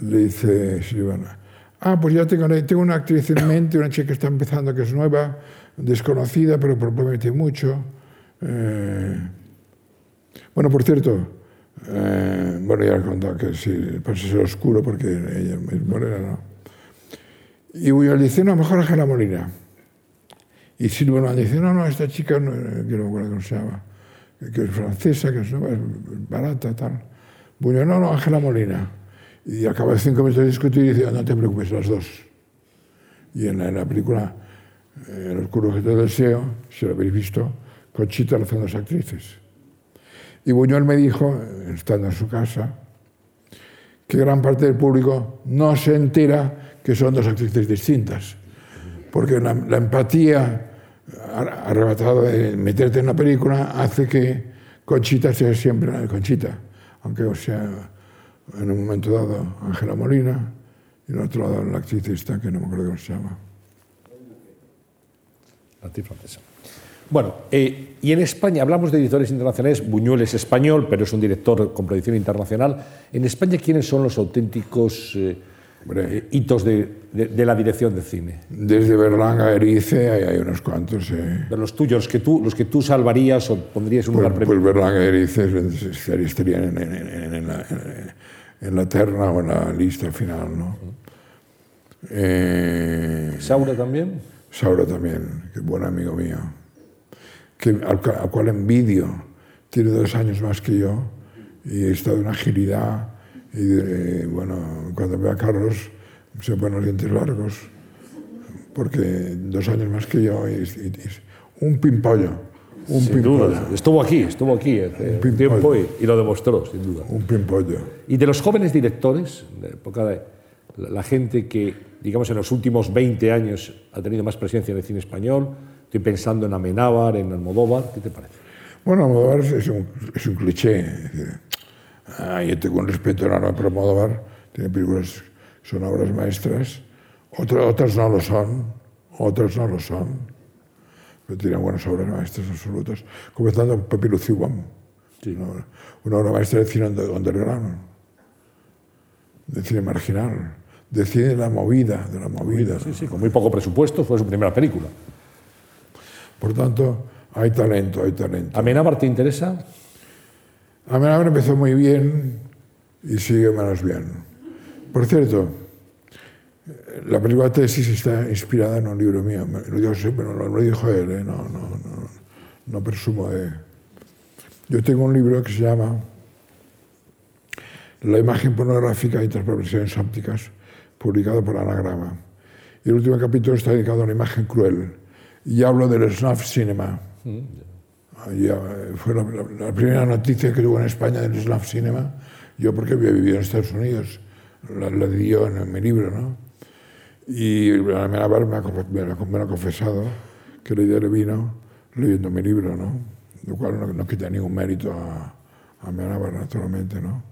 le dice Silvana, ah, pues ya tengo, tengo una actriz en mente, una chica que está empezando, que es nueva, desconocida, pero promete mucho. Eh, bueno, por cierto, eh, bueno, ya he contado que sí, pasa ser oscuro porque ella es morena, ¿no? Y Buñuel dice, no, mejor Ángela Molina. Y Silverman dice, no, no, esta chica, no, que no me acuerdo cómo se llama, que- es francesa, que es barata, tal. Buñuel, no, no, Ángela Molina. Y acaba de cinco minutos de discutir dice, no te preocupes, las dos. Y en la, en la película eh, El oscuro objeto del deseo, si lo habéis visto, Conchita lo hacen dos actrices. Y Buñuel me dijo, eh, estando en su casa, que gran parte del público no se entera que son dos actrices distintas. Porque la, la empatía ar- arrebatada de meterte en la película hace que Conchita sea siempre la de Conchita, aunque sea en un momento dado Ángela Molina y en otro lado la actriz esta que no me acuerdo cómo se llama. actriz francesa. Bueno, eh, y en España hablamos de directores internacionales. Buñuel es español, pero es un director con proyección internacional. En España, ¿quiénes son los auténticos eh, Hombre. hitos de, de- de la dirección de cine? Desde Berlanga Erice hay, hay unos cuantos. eh. De los tuyos, los que tú, los que tú salvarías o pondrías en un Pues, lugar pues premio. Berlanga y Erice estarían en, en- en- en la, en la terna o en la lista final. ¿no? Eh, Saura también. Saura también, que buen amigo mío, que, al, al cual envidio. Tiene dos años más que yo y está de una agilidad. Y de- bueno, cuando ve a Carlos se ponen los dientes largos, porque dos años más que yo y, y- y- un pimpollo, un Sin pimpollo, duda. Estuvo aquí, estuvo aquí hace un tiempo y, y lo demostró, sin duda. un pimpollo. Y de los jóvenes directores, de la época de la, la gente que, digamos, en los últimos 20 años ha tenido más presencia en el cine español, estoy pensando en Amenábar, en Almodóvar, ¿qué te parece? Bueno, Almodóvar es un, es un cliché. es decir, ah, yo tengo un respeto enorme por Almodóvar, tiene películas, son obras maestras, Otra- otras no lo son, otras no lo son, pero tiene buenas obras maestras absolutas, comenzando por Pepi Luciubam, una, una obra maestra de cine under- underground, de cine marginal, de cine de la movida, de la movida. Sí, sí, con muy poco presupuesto, fue su primera película. Por tanto, hay talento, hay talento. ¿Amenábar te interesa? Amenábar empezó muy bien y sigue menos bien. Por cierto, la película Tesis está inspirada en un libro mío. Lo no lo, dijo él, ¿eh? no, no, no, no presumo de... Yo tengo un libro que se llama La imagen pornográfica e interpretaciones ópticas, publicado por Anagrama. Y el último capítulo está dedicado a la imagen cruel. Y hablo del snuff cinema. Ya, eh, fue la, la- la primera noticia que tuvo en España del snuff cinema. Yo porque había vivido en Estados Unidos, la, la di yo en, mi libro, ¿no? Y Amenábar me me, me ha confesado que la idea le vino leyendo mi libro, ¿no? Lo cual no, no quita ningún mérito a, a Amenábar, naturalmente, ¿no?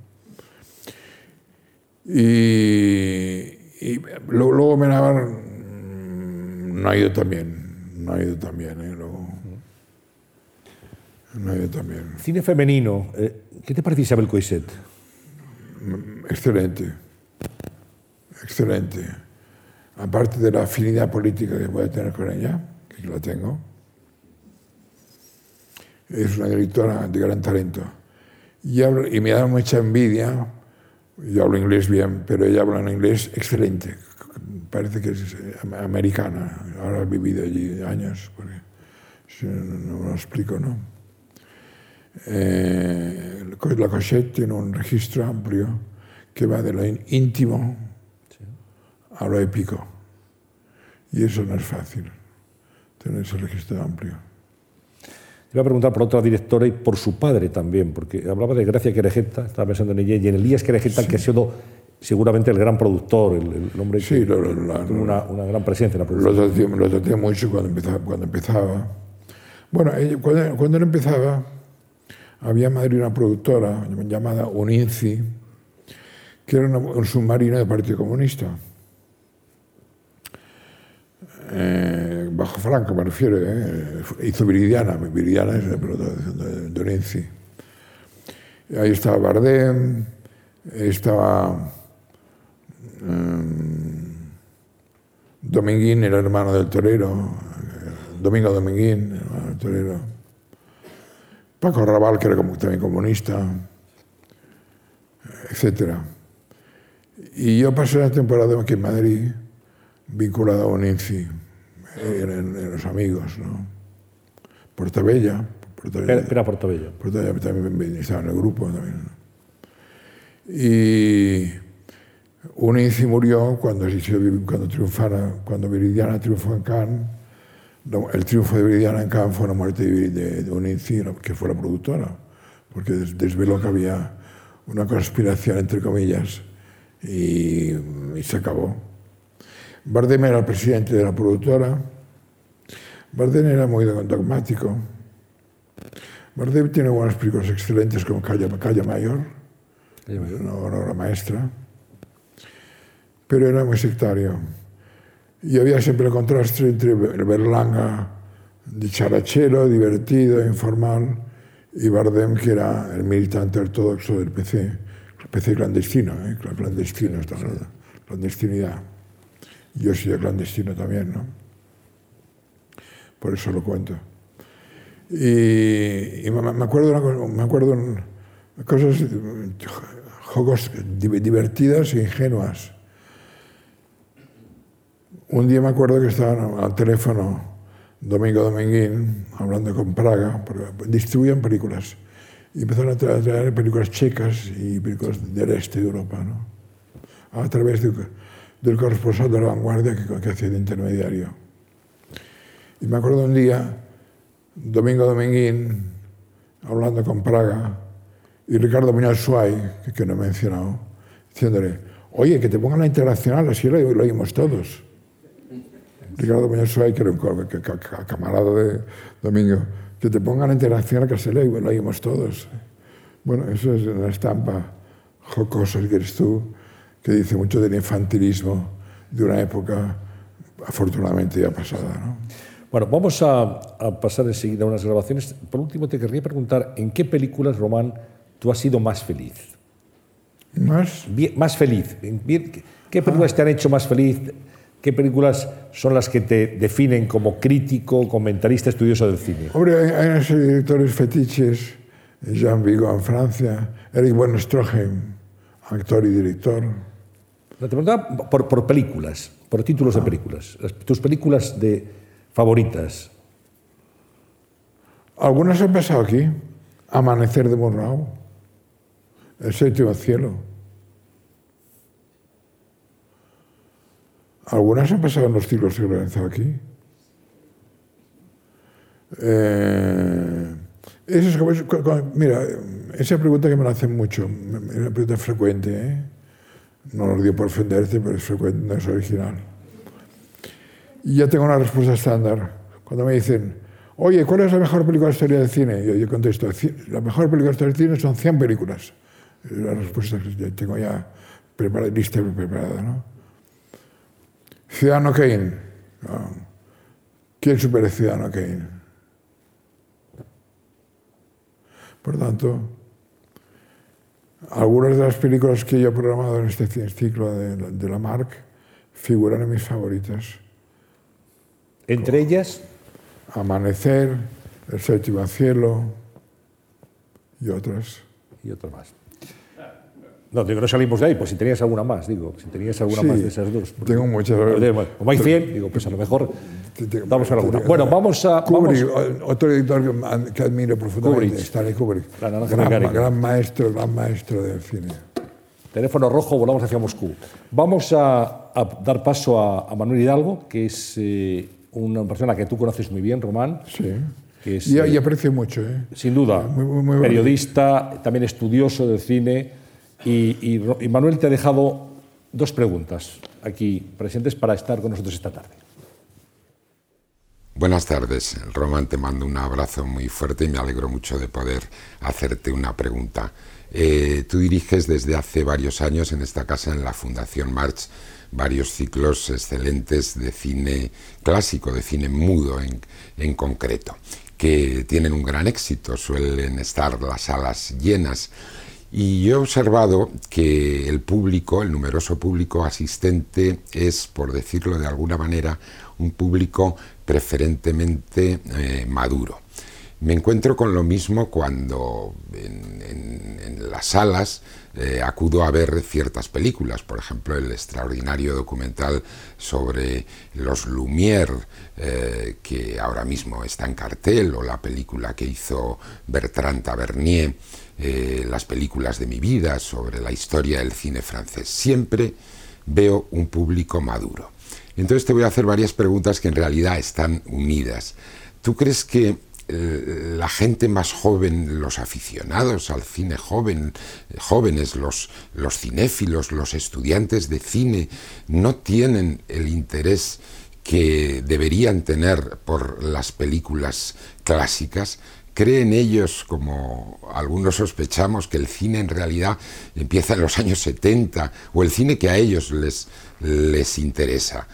Y, y luego, Amenábar mm, no ha ido tan bien, no ha ido tan bien, ¿eh? No bien. Cine femenino, eh, ¿qué te parece Isabel Coixet? Excelente, excelente. Aparte de la afinidad política que puede tener con ella, que la tengo, es una directora de gran talento. Y, hablo- y me da mucha envidia, yo hablo inglés bien, pero ella habla en inglés excelente. Parece que es eh, americana, ahora ha vivido allí años, porque si no, no me lo explico, ¿no? Eh, la Cochette tiene un registro amplio que va de lo íntimo a lo épico. Y eso no es fácil, tener ese registro amplio. Te iba a preguntar por otra directora y por su padre también, porque hablaba de Gracia Querejeta, estaba pensando en ella, y en Elías Querejeta, que ha sido seguramente el gran productor, el, el hombre Sí, que lo- la- tuvo una, una gran presencia en la producción. Lo traté, lo traté mucho cuando empezaba. Cuando empezaba. Bueno, cuando, cuando él empezaba, había en Madrid una productora llamada Uninci, que era un submarino del Partido Comunista. Eh, bajo Franco, me refiero. eh, hizo Viridiana, Viridiana es la producción de, de Uninci. Ahí estaba Bardem, estaba Dominguín, el hermano del torero, eh, Domingo Dominguín, hermano del torero. Paco Raval, que era como- también comunista, etc. Y yo pasé una temporada aquí en Madrid, vinculado a Uninci, eran, eran los amigos, ¿no? Portabella, Portabella. Era, Portobello. Pues también, estaba en el grupo también. ¿no? Y Uninci murió cuando, cuando triunfara, cuando Viridiana triunfó en Cannes. El triunfo de Viridiana en Cannes fue la muerte de, Uninci, la- que fue la productora, porque des- desveló que había una conspiración, entre comillas, y, y se acabó. Bardem era el presidente de la productora. Bardem era muy dogmático. Bardem tiene buenas películas excelentes como Calla, Calla Mayor, una obra maestra, pero era muy sectario. Y había siempre el contraste entre Berlanga dicharachero, divertido, informal, y Bardem, que era el militante ortodoxo del PC, PC clandestino, ¿eh? clandestino, está hablando, clandestinidad. Yo soy de clandestino también, ¿no? Por eso lo cuento. Y, me, acuerdo, me acuerdo cosas, juegos di- divertidas e ingenuas. Un día me acuerdo que estaban al teléfono Domingo Dominguín hablando con Praga, porque distribuían películas. Y empezaron a tra- a traer películas checas y películas del este de Europa, ¿no? A través de- del corresponsal de la vanguardia que, que hacía de intermediario. Y me acuerdo un día, Domingo Dominguín, hablando con Praga, y Ricardo Muñoz Suárez, que, que no he mencionado, diciéndole, oye, que te pongan la internacional, así lo oímos todos. Ricardo Muñoz Suárez, que era un camarada de Domingo, que te pongan la internacional, que se lo, lo oímos todos. Bueno, eso es una estampa jocosa, que eres tú, que dice mucho del infantilismo de una época afortunadamente ya pasada. ¿no? Bueno, vamos a, a pasar enseguida a unas grabaciones. Por último, te querría preguntar, ¿en qué películas, Román, tú has sido más feliz? Más, Bien- más feliz. En bien- ¿Qué- ¿Qué películas te han hecho más feliz? ¿Qué películas son las que te definen como crítico, comentarista, estudioso del cine? hombre, hay, hay unos directores fetiches, Jean Vigo en Francia, Eric von Stroheim, actor y director. Te preguntaba por, por películas, por títulos de películas. Las- tus películas de favoritas. Algunas han pasado aquí, Amanecer de Monrao, El séptimo cielo. Algunas han pasado en los ciclos que he aquí. Eh, eso es mira, esa pregunta que me la hacen mucho, es una pregunta frecuente, ¿eh? no lo digo por ofenderte, pero es frecuente, no es original. Y ya tengo una respuesta estándar. Cuando me dicen, oye, ¿cuál es la mejor película de historia del cine? Yo, yo contesto, "Ci- la mejor película de historia del cine son 100 películas. La respuesta que tengo ya preparada, lista preparada. ¿no? Ciudadano Kane. No. ¿Quién supera a Ciudadano Kane? Por tanto, algunas de las películas que yo he programado en este ciclo de, de la Marc figuran en mis favoritas. Entre ellas, Amanecer, El séptimo cielo y otras. y otra más. No, digo, no salimos de ahí, pues si tenías alguna más, digo, si tenías alguna Sí, más de esas dos. porque- tengo muchas. Bueno, Como hay 100, digo, pues a lo mejor damos a alguna. Bueno, vamos a... Kubrick, vamos- o- otro director que, ad- que admiro profundamente, Kubrick. Stanley Kubrick. La gran, maestro, gran maestro del cine. Teléfono rojo, volamos hacia Moscú. Vamos a, a dar paso a, a Manuel Hidalgo, que es eh, una persona que tú conoces muy bien, Román, Sí. que es, Y, eh, y aprecio mucho. ¿eh? sin duda, Muy- muy- muy periodista, también estudioso del cine, y, Manuel te ha dejado dos preguntas aquí presentes para estar con nosotros esta tarde. Buenas tardes, Román, te mando un abrazo muy fuerte y me alegro mucho de poder hacerte una pregunta. Eh, tú diriges desde hace varios años en esta casa, en la Fundación March, varios ciclos excelentes de cine clásico, de cine mudo en, en concreto, que tienen un gran éxito, suelen estar las salas llenas. Y yo he observado que el público, el numeroso público asistente, es, por decirlo de alguna manera, un público preferentemente eh, maduro. Me encuentro con lo mismo cuando en, las salas eh, acudo a ver ciertas películas, por ejemplo el extraordinario documental sobre los Lumière, eh, que ahora mismo está en cartel, o la película que hizo Bertrand Tavernier, las películas de mi vida sobre la historia del cine francés. Siempre veo un público maduro. Entonces te voy a hacer varias preguntas que en realidad están unidas. ¿Tú crees que eh, la gente más joven, los aficionados al cine joven, jóvenes, los, los cinéfilos, los estudiantes de cine, no tienen el interés que deberían tener por las películas clásicas? ¿Creen ellos, como algunos sospechamos, que el cine en realidad empieza en los años 70 o el cine que a ellos les, les interesa?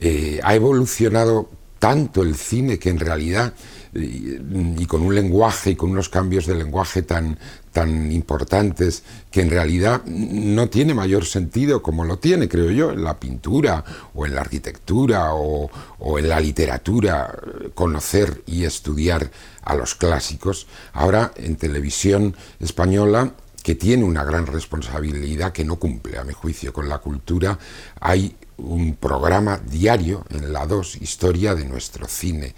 Eh, ha evolucionado tanto el cine que en realidad y, con un lenguaje y con unos cambios de lenguaje tan, tan importantes que en realidad no tiene mayor sentido como lo tiene, creo yo, en la pintura o en la arquitectura o, en la literatura, conocer y estudiar a los clásicos. Ahora en televisión española que tiene una gran responsabilidad que no cumple, a mi juicio, con la cultura, hay un programa diario en la 2, Historia de nuestro cine.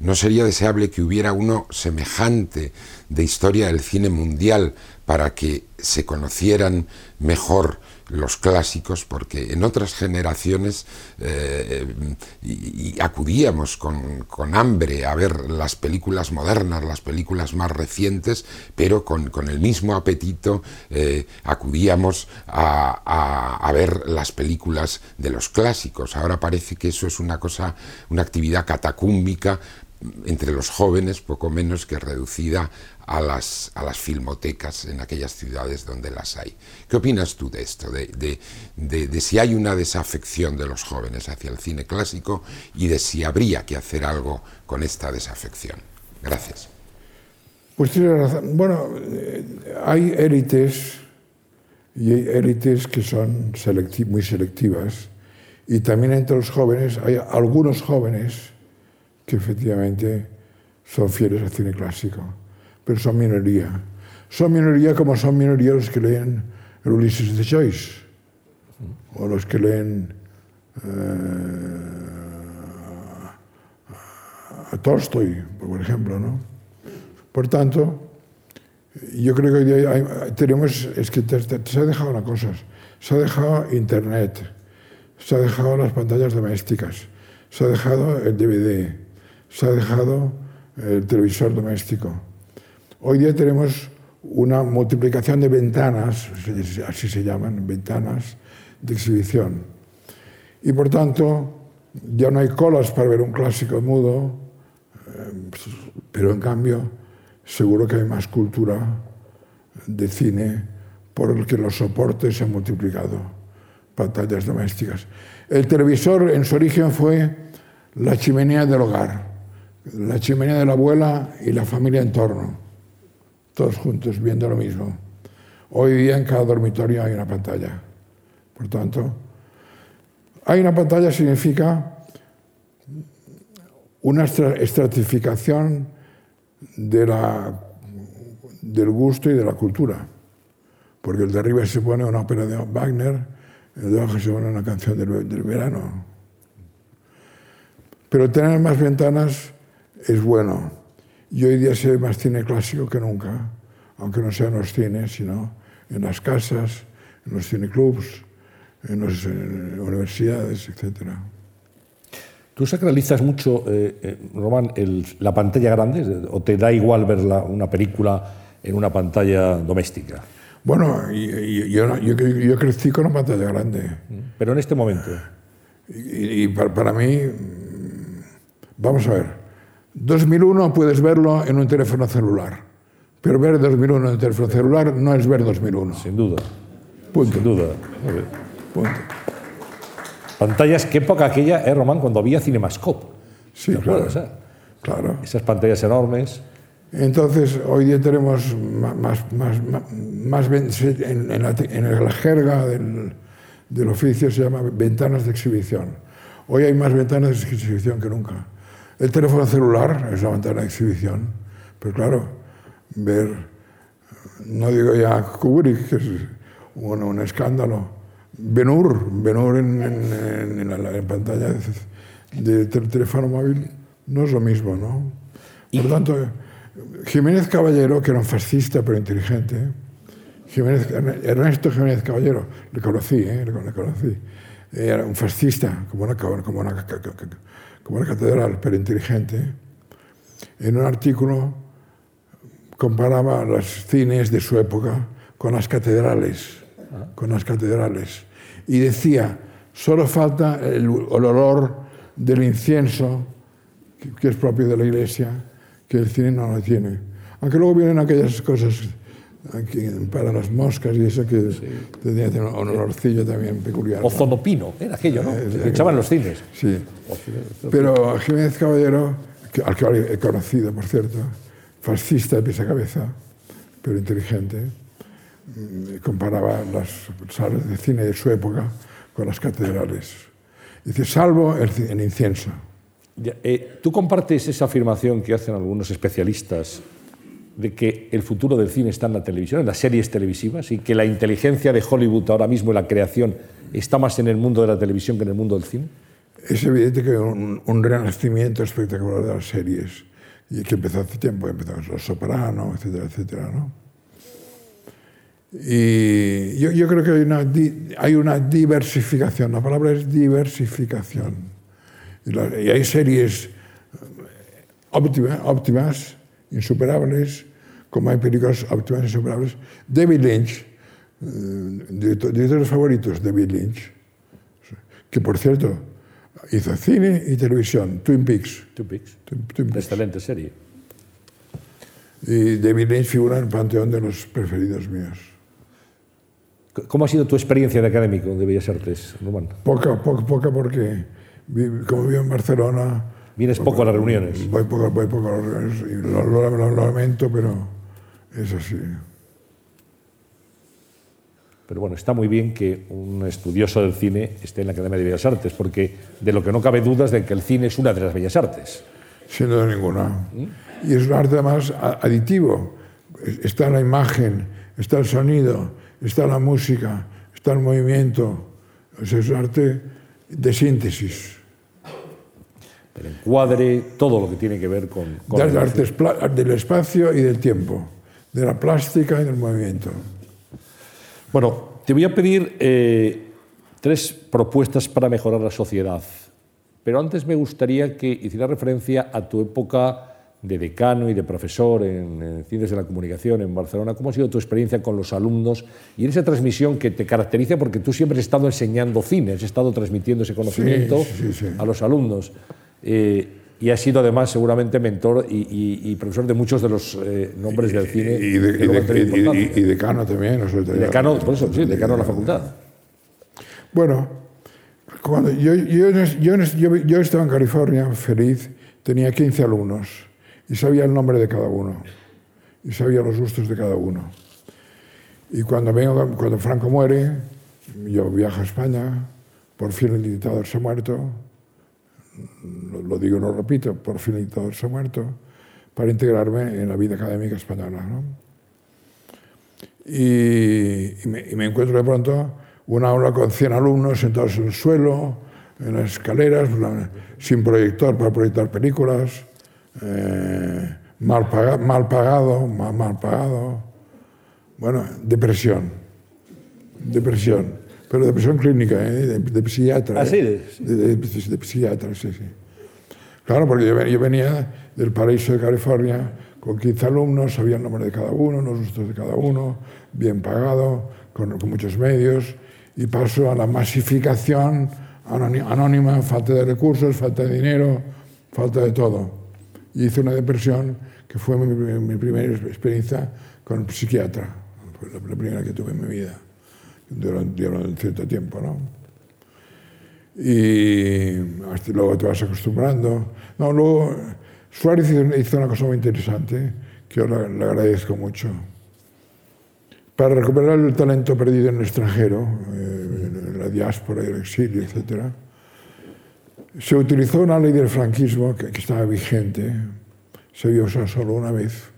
¿No sería deseable que hubiera uno semejante de historia del cine mundial para que se conocieran mejor los clásicos, porque en otras generaciones eh, acudíamos con, hambre a ver las películas modernas, las películas más recientes, pero con, el mismo apetito eh, acudíamos a, a, ver las películas de los clásicos. Ahora parece que eso es una cosa, una actividad catacúmbica entre los jóvenes, poco menos que reducida a las, a las filmotecas en aquellas ciudades donde las hay. ¿Qué opinas tú de esto? De, de, si hay una desafección de los jóvenes hacia el cine clásico y de si habría que hacer algo con esta desafección. Gracias. Pues tiene razón. Bueno, eh, hay élites y hay élites que son muy selectivas y también entre los jóvenes hay algunos jóvenes que efectivamente son fieles al cine clásico, pero son minoría. Son minoría como son minoría los que leen el Ulises de Joyce o los que leen eh, Tolstoy, por ejemplo. ¿no? Por tanto, yo creo que hoy día tenemos, es que se ha dejado una cosa, se ha dejado Internet, se ha dejado las pantallas domésticas, se ha dejado el DVD, se ha dejado el televisor doméstico. Hoy día tenemos una multiplicación de ventanas, así se llaman, ventanas de exhibición. Y por tanto, ya no hay colas para ver un clásico mudo, eh, pero en cambio seguro que hay más cultura de cine por el que los soportes se han multiplicado, pantallas domésticas. El televisor en su origen fue la chimenea del hogar la chimenea de la abuela y la familia en torno, todos juntos viendo lo mismo. Hoy día en cada dormitorio hay una pantalla. Por tanto, hay una pantalla significa una estratificación de la, del gusto y de la cultura. Porque el de arriba se pone una ópera de Wagner, el de abajo se pone una canción del, del verano. Pero tener más ventanas es bueno. Y hoy día se ve más cine clásico que nunca, aunque no sea en los cines, sino en las casas, en los cineclubs, en las universidades, etc. ¿Tú sacralizas mucho, eh, eh, Román, la pantalla grande? ¿O te da igual ver una película en una pantalla doméstica? Bueno, y, y- yo, yo, yo crecí con una pantalla grande. Pero en este momento, Y, y para, para mí, mm, vamos a ver, 2001 puedes verlo en un teléfono celular, pero ver 2001 en un teléfono celular no es ver 2001. sin duda, Punto. sin duda. Punto. Pantallas, qué época aquella, ¿eh, Román? Cuando había Cinemascope. Sí, ¿Te claro. eh? claro. Esas pantallas enormes. Entonces, hoy día tenemos más, más, más, más ven- se- en, en la, te- en la jerga del, del oficio se llama ventanas de exhibición. Hoy hay más ventanas de exhibición que nunca. El teléfono celular es la ventana de exhibición, pero claro, ver, no digo ya Kubrick, que es un, un escándalo, Benur, Benur en, en- en la, la pantalla de, de tel- teléfono móvil no es lo mismo, ¿no? Por lo tanto, Jiménez Caballero, que era un fascista pero inteligente, Jiménez, Ernesto Jiménez Caballero, le conocí, ¿eh? le, le conocí, era un fascista, como una, como una, como una catedral, pero inteligente. En un artículo comparaba los cines de su época con las catedrales, con las catedrales, y decía, solo falta el, el olor del incienso, que, que es propio de la iglesia, que el cine no lo tiene. Aunque luego vienen aquellas cosas aquí, para las moscas y eso que tenía que tener un olorcillo también peculiar. O zonopino, era aquello, ¿no? Eh, Se echaban los cines. Sí. Pero Jiménez Caballero, que- al que he conocido, por cierto, fascista de pies a cabeza, pero inteligente, mm, comparaba las salas de cine de su época con las catedrales. Dice, salvo el, el incienso. Ya, eh, ¿Tú compartes esa afirmación que hacen algunos especialistas de que el futuro del cine está en la televisión, en las series televisivas, y que la inteligencia de Hollywood ahora mismo y la creación está más en el mundo de la televisión que en el mundo del cine? Es evidente que un, un renacimiento espectacular de las series, y que empezó hace tiempo, empezó Los Soprano, etcétera, etcétera, ¿no? Y yo, creo que hay una, diversificación, la palabra es diversificación. Y, hay series eh, óptima- óptimas, insuperables, como hai películas absolutamente insuperables. David Lynch, eh, directores favoritos, David Lynch, que, por cierto, hizo cine y televisión, Twin Peaks. Twin Peaks. Twin, Twin Peaks. Excelente serie. Y David Lynch figura en el panteón de los preferidos míos. ¿Cómo ha sido tu experiencia de académico de Bellas Artes, Román? Poca, poca, poca porque como vivo en Barcelona... Vienes poco, poco a las reuniones. Voy poco, voy poco a las reuniones y lo, lo, lo, lo lamento, pero... es así. Pero bueno, está muy bien que un estudioso del cine esté en la Academia de Bellas Artes, porque de lo que no cabe duda es de que el cine es una de las bellas artes. Sin duda ninguna. Y es un arte además aditivo. Está la imagen, está el sonido, está la música, está el movimiento. O sea, es un arte de síntesis. El encuadre, todo lo que tiene que ver con... con Del, la- arte espla- del espacio y del tiempo, de la plástica y del movimiento. Bueno, te voy a pedir eh, tres propuestas para mejorar la sociedad. Pero antes me gustaría que hiciera referencia a tu época de decano y de profesor en, en Ciencias de la Comunicación en Barcelona. ¿Cómo ha sido tu experiencia con los alumnos y en esa transmisión que te caracteriza porque tú siempre has estado enseñando cine, has estado transmitiendo ese conocimiento sí, sí. a los alumnos? Eh, y has sido además seguramente mentor y, y- y profesor de muchos de los eh, nombres del cine. Y, de- de- y- decano también. o sea, Y decano, por eso, sí, decano de la facultad. Bueno, cuando yo, yo, yo, yo, yo estaba en California feliz, tenía 15 alumnos y sabía el nombre de cada uno y sabía los gustos de cada uno. Y cuando, vengo, cuando Franco muere, yo viajo a España, por fin el dictador se ha muerto, lo, lo digo y lo repito, por fin dictador se ha muerto, para integrarme en la vida académica española. ¿no? Y, me, encuentro de pronto una aula con 100 alumnos sentados en el suelo, en las escaleras, sin proyector para proyectar películas, eh, mal, mal pagado, mal, mal pagado. Bueno, depresión. Depresión. Pero depresión clínica, ¿eh? de, de psiquiatra. ¿Ah, sí? ¿eh? De, de- de psiquiatra, sí, sí. Claro, porque yo venía del paraíso de California con 15 alumnos, sabía el nombre de cada uno, los gustos de cada uno, bien pagado, con, muchos medios, y paso a la masificación anónima, falta de recursos, falta de dinero, falta de todo. Y hice una depresión que fue mi, primera experiencia con psiquiatra, la, primera que tuve en mi vida, durante, cierto tiempo. ¿no? Y luego te vas acostumbrando. No, luego Suárez hizo una cosa muy interesante que yo le agradezco mucho. Para recuperar el talento perdido en el extranjero, eh, la diáspora y el exilio, etc., se utilizó una ley del franquismo que, estaba vigente, se vio usar solo una vez,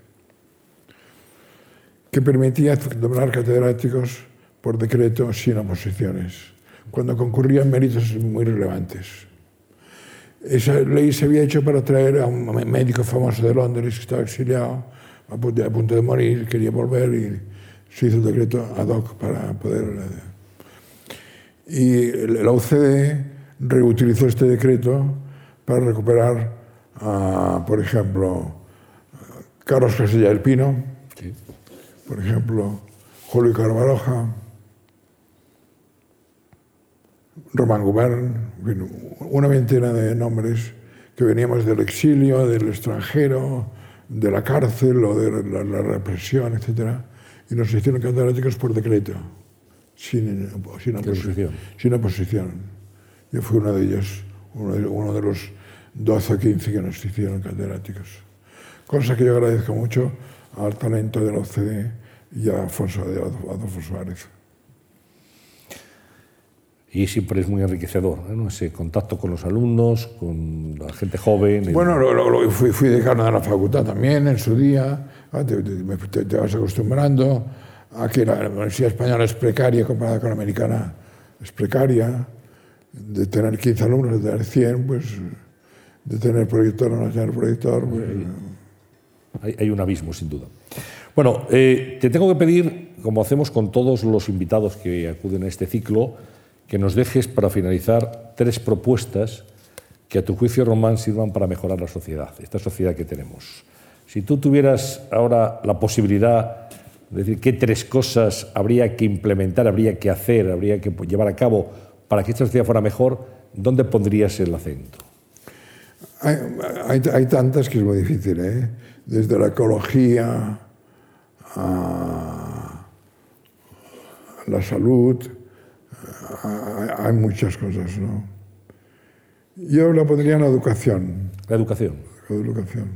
que permitía nombrar catedráticos por decreto sin oposiciones, cuando concurrían méritos muy relevantes. Esa ley se había hecho para traer a un médico famoso de Londres que estaba exiliado, a punto de morir, quería volver y se hizo el decreto ad hoc para poder... Y la OCDE reutilizó este decreto para recuperar, por ejemplo, Carlos Casella del Pino, por ejemplo, Julio Carvaroja, Román Gubern, una veintena de nombres que veníamos del exilio, del extranjero, de la cárcel o de la, represión, etc. Y nos hicieron catedráticos por decreto, sin, sin, oposición. sin oposición. Yo fui uno de ellos, uno de, uno de los 12 o 15 que nos hicieron catedráticos. Cosa que yo agradezco mucho al talento de la OCDE y a Alfonso, a Adolfo Suárez y siempre es muy enriquecedor, ¿no? ese contacto con los alumnos, con la gente joven. Bueno, lo, fui, fui, decano de la facultad también en su día, ah, te, te, vas acostumbrando a que la, Universidad Española es precaria comparada con la americana, es precaria, de tener 15 alumnos, de tener 100, pues de tener proyector o no tener proyector. Pues, hay, hay, un abismo, sin duda. Bueno, eh, te tengo que pedir, como hacemos con todos los invitados que acuden a este ciclo, que nos dejes para finalizar tres propuestas que a tu juicio, Román, sirvan para mejorar la sociedad, esta sociedad que tenemos. Si tú tuvieras ahora la posibilidad de decir qué tres cosas habría que implementar, habría que hacer, habría que llevar a cabo para que esta sociedad fuera mejor, ¿dónde pondrías el acento? Hay, tantas que es muy difícil, ¿eh? desde la ecología a la salud, hay muchas cosas, ¿no? Yo lo pondría en la educación. La educación. La educación.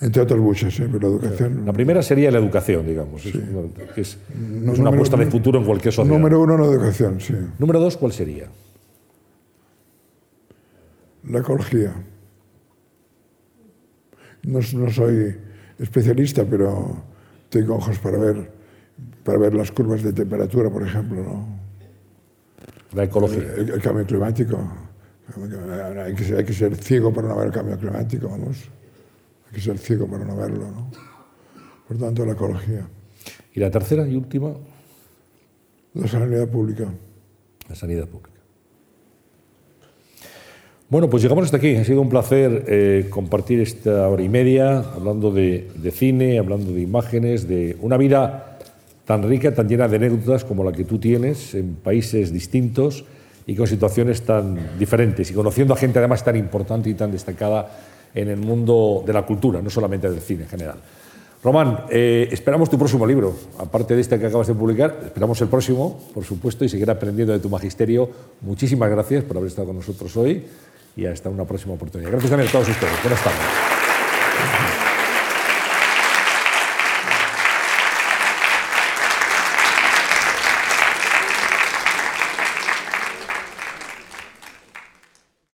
Entre otras muchas, ¿eh? pero la educación. La primera sería la educación, digamos. Es, es, una apuesta de futuro en cualquier sociedad. Número uno, la educación, sí. Número dos, ¿cuál sería? La ecología. No, no soy especialista, pero tengo ojos para ver, para ver las curvas de temperatura, por ejemplo, ¿no? La ecología. El, cambio climático. Hay que, ser, hay que, ser, ciego para no ver el cambio climático, vamos. Hay que ser ciego para no verlo, ¿no? Por tanto, la ecología. ¿Y la tercera y última? La sanidad pública. La sanidad pública. Bueno, pues llegamos hasta aquí. Ha sido un placer eh, compartir esta hora y media hablando de, de cine, hablando de imágenes, de una vida tan rica, tan llena de anécdotas como la que tú tienes en países distintos y con situaciones tan diferentes y conociendo a gente además tan importante y tan destacada en el mundo de la cultura, no solamente del cine en general. Román, eh, esperamos tu próximo libro, aparte de este que acabas de publicar, esperamos el próximo, por supuesto, y seguir aprendiendo de tu magisterio. Muchísimas gracias por haber estado con nosotros hoy y hasta una próxima oportunidad. Gracias también a todos ustedes. Buenas tardes.